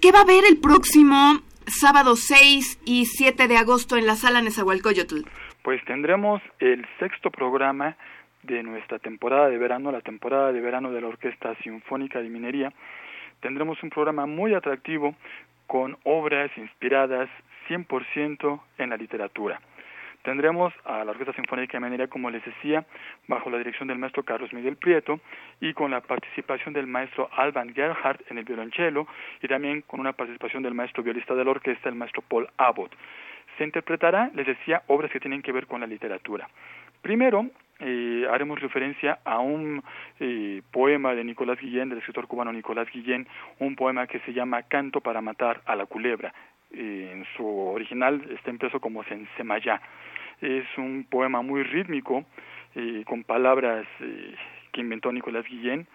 ¿Qué va a haber el próximo sábado 6 y 7 de agosto en la sala Nezahualcóyotl? Pues tendremos el sexto programa de nuestra temporada de verano, la temporada de verano de la Orquesta Sinfónica de Minería tendremos un programa muy atractivo con obras inspiradas 100% en la literatura. Tendremos a la Orquesta Sinfónica de Minería, como les decía, bajo la dirección del maestro Carlos Miguel Prieto y con la participación del maestro Alban Gerhardt en el violonchelo y también con una participación del maestro violista de la orquesta, el maestro Paul Abbott. Se interpretará, les decía, obras que tienen que ver con la literatura. Primero, eh, haremos referencia a un eh, poema de Nicolás Guillén, del escritor cubano Nicolás Guillén, un poema que se llama Canto para matar a la culebra. Eh, en su original está impreso como Sensemayá. Es un poema muy rítmico, con palabras que inventó Nicolás Guillén,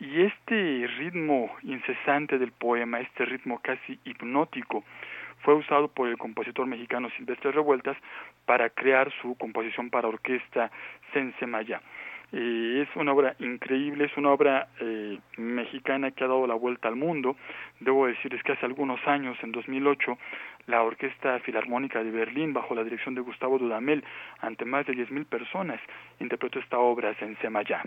y este ritmo incesante del poema, este ritmo casi hipnótico, fue usado por el compositor mexicano Silvestre Revueltas para crear su composición para orquesta Sensemaya. Eh, es una obra increíble, es una obra eh, mexicana que ha dado la vuelta al mundo. Debo decirles que hace algunos años, en 2008, la Orquesta Filarmónica de Berlín, bajo la dirección de Gustavo Dudamel, ante más de 10.000 personas, interpretó esta obra Sensemaya.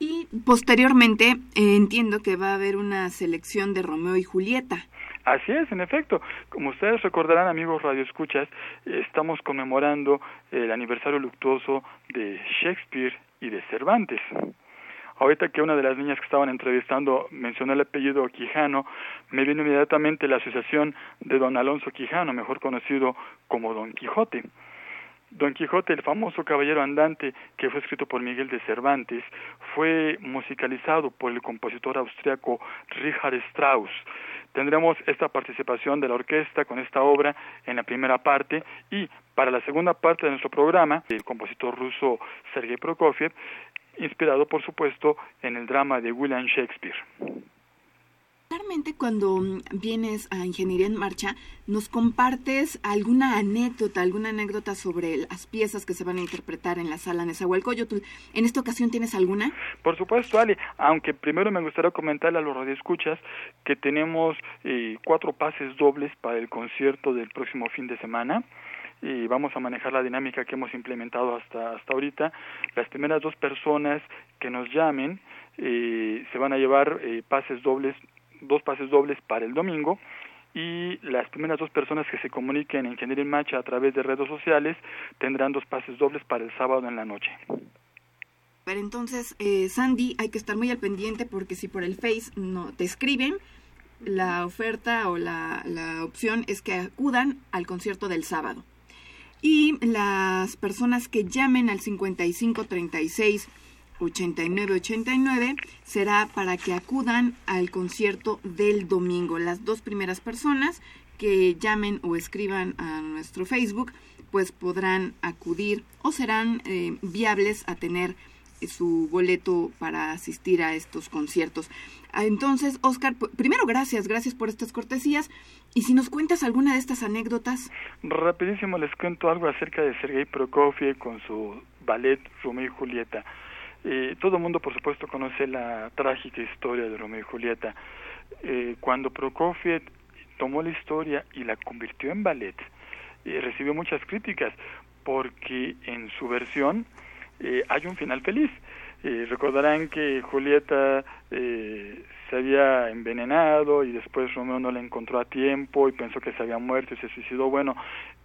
Y posteriormente eh, entiendo que va a haber una selección de Romeo y Julieta. Así es, en efecto. Como ustedes recordarán, amigos radioescuchas, estamos conmemorando el aniversario luctuoso de Shakespeare y de Cervantes. Ahorita que una de las niñas que estaban entrevistando mencionó el apellido Quijano, me vino inmediatamente la asociación de don Alonso Quijano, mejor conocido como Don Quijote. Don Quijote, el famoso caballero andante que fue escrito por Miguel de Cervantes, fue musicalizado por el compositor austriaco Richard Strauss tendremos esta participación de la orquesta con esta obra en la primera parte y para la segunda parte de nuestro programa, el compositor ruso Sergei Prokofiev, inspirado por supuesto en el drama de William Shakespeare. Cuando vienes a Ingeniería en Marcha, ¿nos compartes alguna anécdota, alguna anécdota sobre las piezas que se van a interpretar en la sala Nezahualcóyotl? ¿En esta ocasión tienes alguna? Por supuesto, Ali, aunque primero me gustaría comentarle a los radioescuchas que tenemos eh, cuatro pases dobles para el concierto del próximo fin de semana y vamos a manejar la dinámica que hemos implementado hasta, hasta ahorita. Las primeras dos personas que nos llamen eh, se van a llevar eh, pases dobles dos pases dobles para el domingo y las primeras dos personas que se comuniquen en Ingeniería en Marcha a través de redes sociales tendrán dos pases dobles para el sábado en la noche. Pero entonces, eh, Sandy, hay que estar muy al pendiente porque si por el Face no te escriben, la oferta o la, la opción es que acudan al concierto del sábado. Y las personas que llamen al 5536 8989 será para que acudan al concierto del domingo. Las dos primeras personas que llamen o escriban a nuestro Facebook pues podrán acudir o serán eh, viables a tener su boleto para asistir a estos conciertos. Ah, entonces, Oscar, primero gracias, gracias por estas cortesías. Y si nos cuentas alguna de estas anécdotas. Rapidísimo les cuento algo acerca de Sergei Prokofiev con su ballet Romeo y Julieta. Eh, todo el mundo, por supuesto, conoce la trágica historia de Romeo y Julieta. Eh, cuando Prokofiev tomó la historia y la convirtió en ballet, eh, recibió muchas críticas porque en su versión eh, hay un final feliz. recordarán que Julieta se había envenenado y después Romeo no la encontró a tiempo y pensó que se había muerto y se suicidó. Bueno,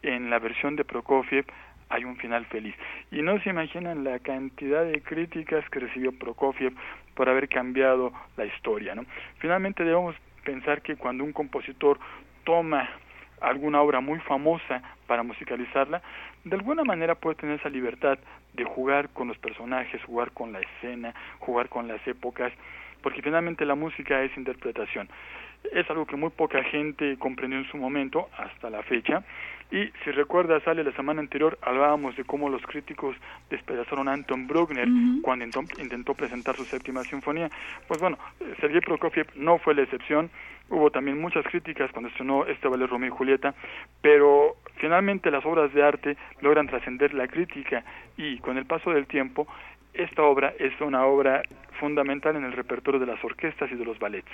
en la versión de Prokofiev hay un final feliz. Y no se imaginan la cantidad de críticas que recibió Prokofiev por haber cambiado la historia. ¿no? Finalmente debemos pensar que cuando un compositor toma alguna obra muy famosa para musicalizarla, de alguna manera puede tener esa libertad de jugar con los personajes, jugar con la escena, jugar con las épocas, porque finalmente la música es interpretación. Es algo que muy poca gente comprendió en su momento hasta la fecha. Y si recuerdas, sale la semana anterior hablábamos de cómo los críticos despedazaron a Anton Bruckner cuando intentó, presentar su séptima sinfonía. Pues bueno, Sergei Prokofiev no fue la excepción. Hubo también muchas críticas cuando estrenó este ballet Romeo y Julieta, pero finalmente las obras de arte logran trascender la crítica y con el paso del tiempo esta obra es una obra fundamental en el repertorio de las orquestas y de los ballets.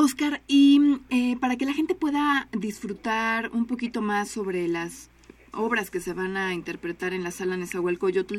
Oscar, y eh, para que la gente pueda disfrutar un poquito más sobre las obras que se van a interpretar en la sala Nezahualcóyotl,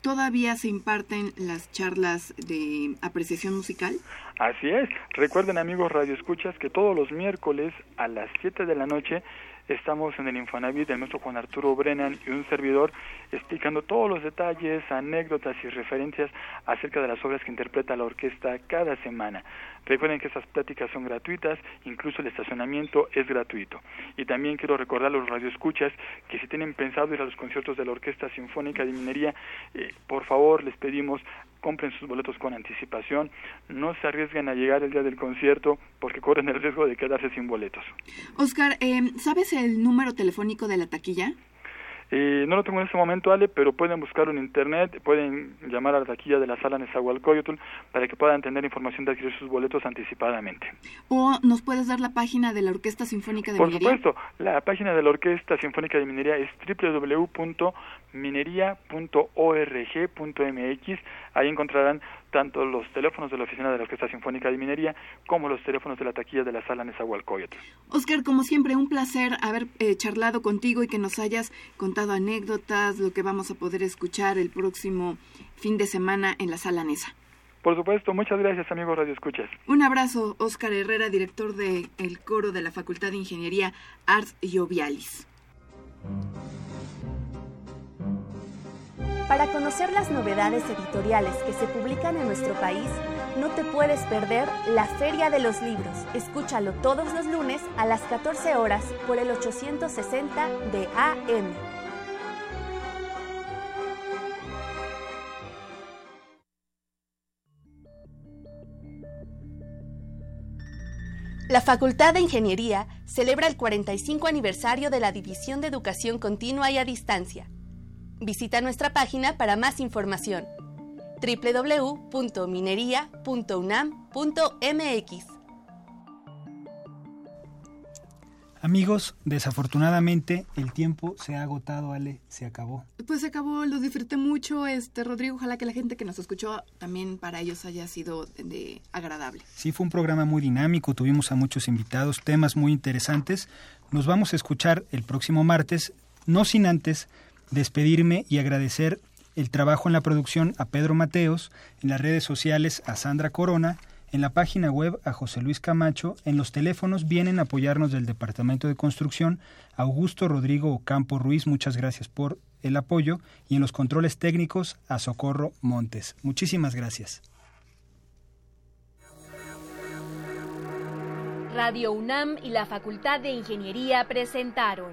¿todavía se imparten las charlas de apreciación musical? Así es. Recuerden, amigos radioescuchas, que todos los miércoles a las 7 de la noche Estamos en el Infonavit del maestro Juan Arturo Brennan y un servidor explicando todos los detalles, anécdotas y referencias acerca de las obras que interpreta la orquesta cada semana. Recuerden que esas pláticas son gratuitas, incluso el estacionamiento es gratuito. Y también quiero recordar a los radioescuchas que si tienen pensado ir a los conciertos de la Orquesta Sinfónica de Minería, eh, por favor les pedimos compren sus boletos con anticipación, no se arriesguen a llegar el día del concierto porque corren el riesgo de quedarse sin boletos. Oscar, eh, ¿sabes el número telefónico de la taquilla? Eh, no lo tengo en este momento, Ale, pero pueden buscarlo en internet, pueden llamar a la taquilla de la sala Nezahualcóyotl para que puedan tener información de adquirir sus boletos anticipadamente. ¿O nos puedes dar la página de la Orquesta Sinfónica de Minería? Por supuesto, la página de la Orquesta Sinfónica de Minería es www.minería.org.mx. Ahí encontrarán tanto los teléfonos de la oficina de la Orquesta Sinfónica de Minería como los teléfonos de la taquilla de la sala Nezahualcóyotl. Oscar, como siempre, un placer haber eh, charlado contigo y que nos hayas contado anécdotas, lo que vamos a poder escuchar el próximo fin de semana en la sala Nesa. Por supuesto, muchas gracias amigos Radio Escuchas. Un abrazo, Oscar Herrera, director del el coro de la Facultad de Ingeniería Ars Jovialis. Para conocer las novedades editoriales que se publican en nuestro país, no te puedes perder la Feria de los Libros. Escúchalo todos los lunes a las 14 horas por el 860 de AM. La Facultad de Ingeniería celebra el 45 aniversario de la División de Educación Continua y a Distancia Visita nuestra página para más información www.minería.unam.mx. Amigos, desafortunadamente el tiempo se ha agotado, Ale, se acabó. Pues se acabó, lo disfruté mucho, este Rodrigo, ojalá que la gente que nos escuchó también para ellos haya sido de agradable. Sí, fue un programa muy dinámico, tuvimos a muchos invitados, temas muy interesantes. Nos vamos a escuchar el próximo martes, no sin antes despedirme y agradecer el trabajo en la producción a Pedro Mateos, en las redes sociales a Sandra Corona, en la página web a José Luis Camacho, en los teléfonos vienen a apoyarnos del Departamento de Construcción Augusto Rodrigo Ocampo Ruiz, muchas gracias por el apoyo, y en los controles técnicos a Socorro Montes. Muchísimas gracias. Radio UNAM y la Facultad de Ingeniería presentaron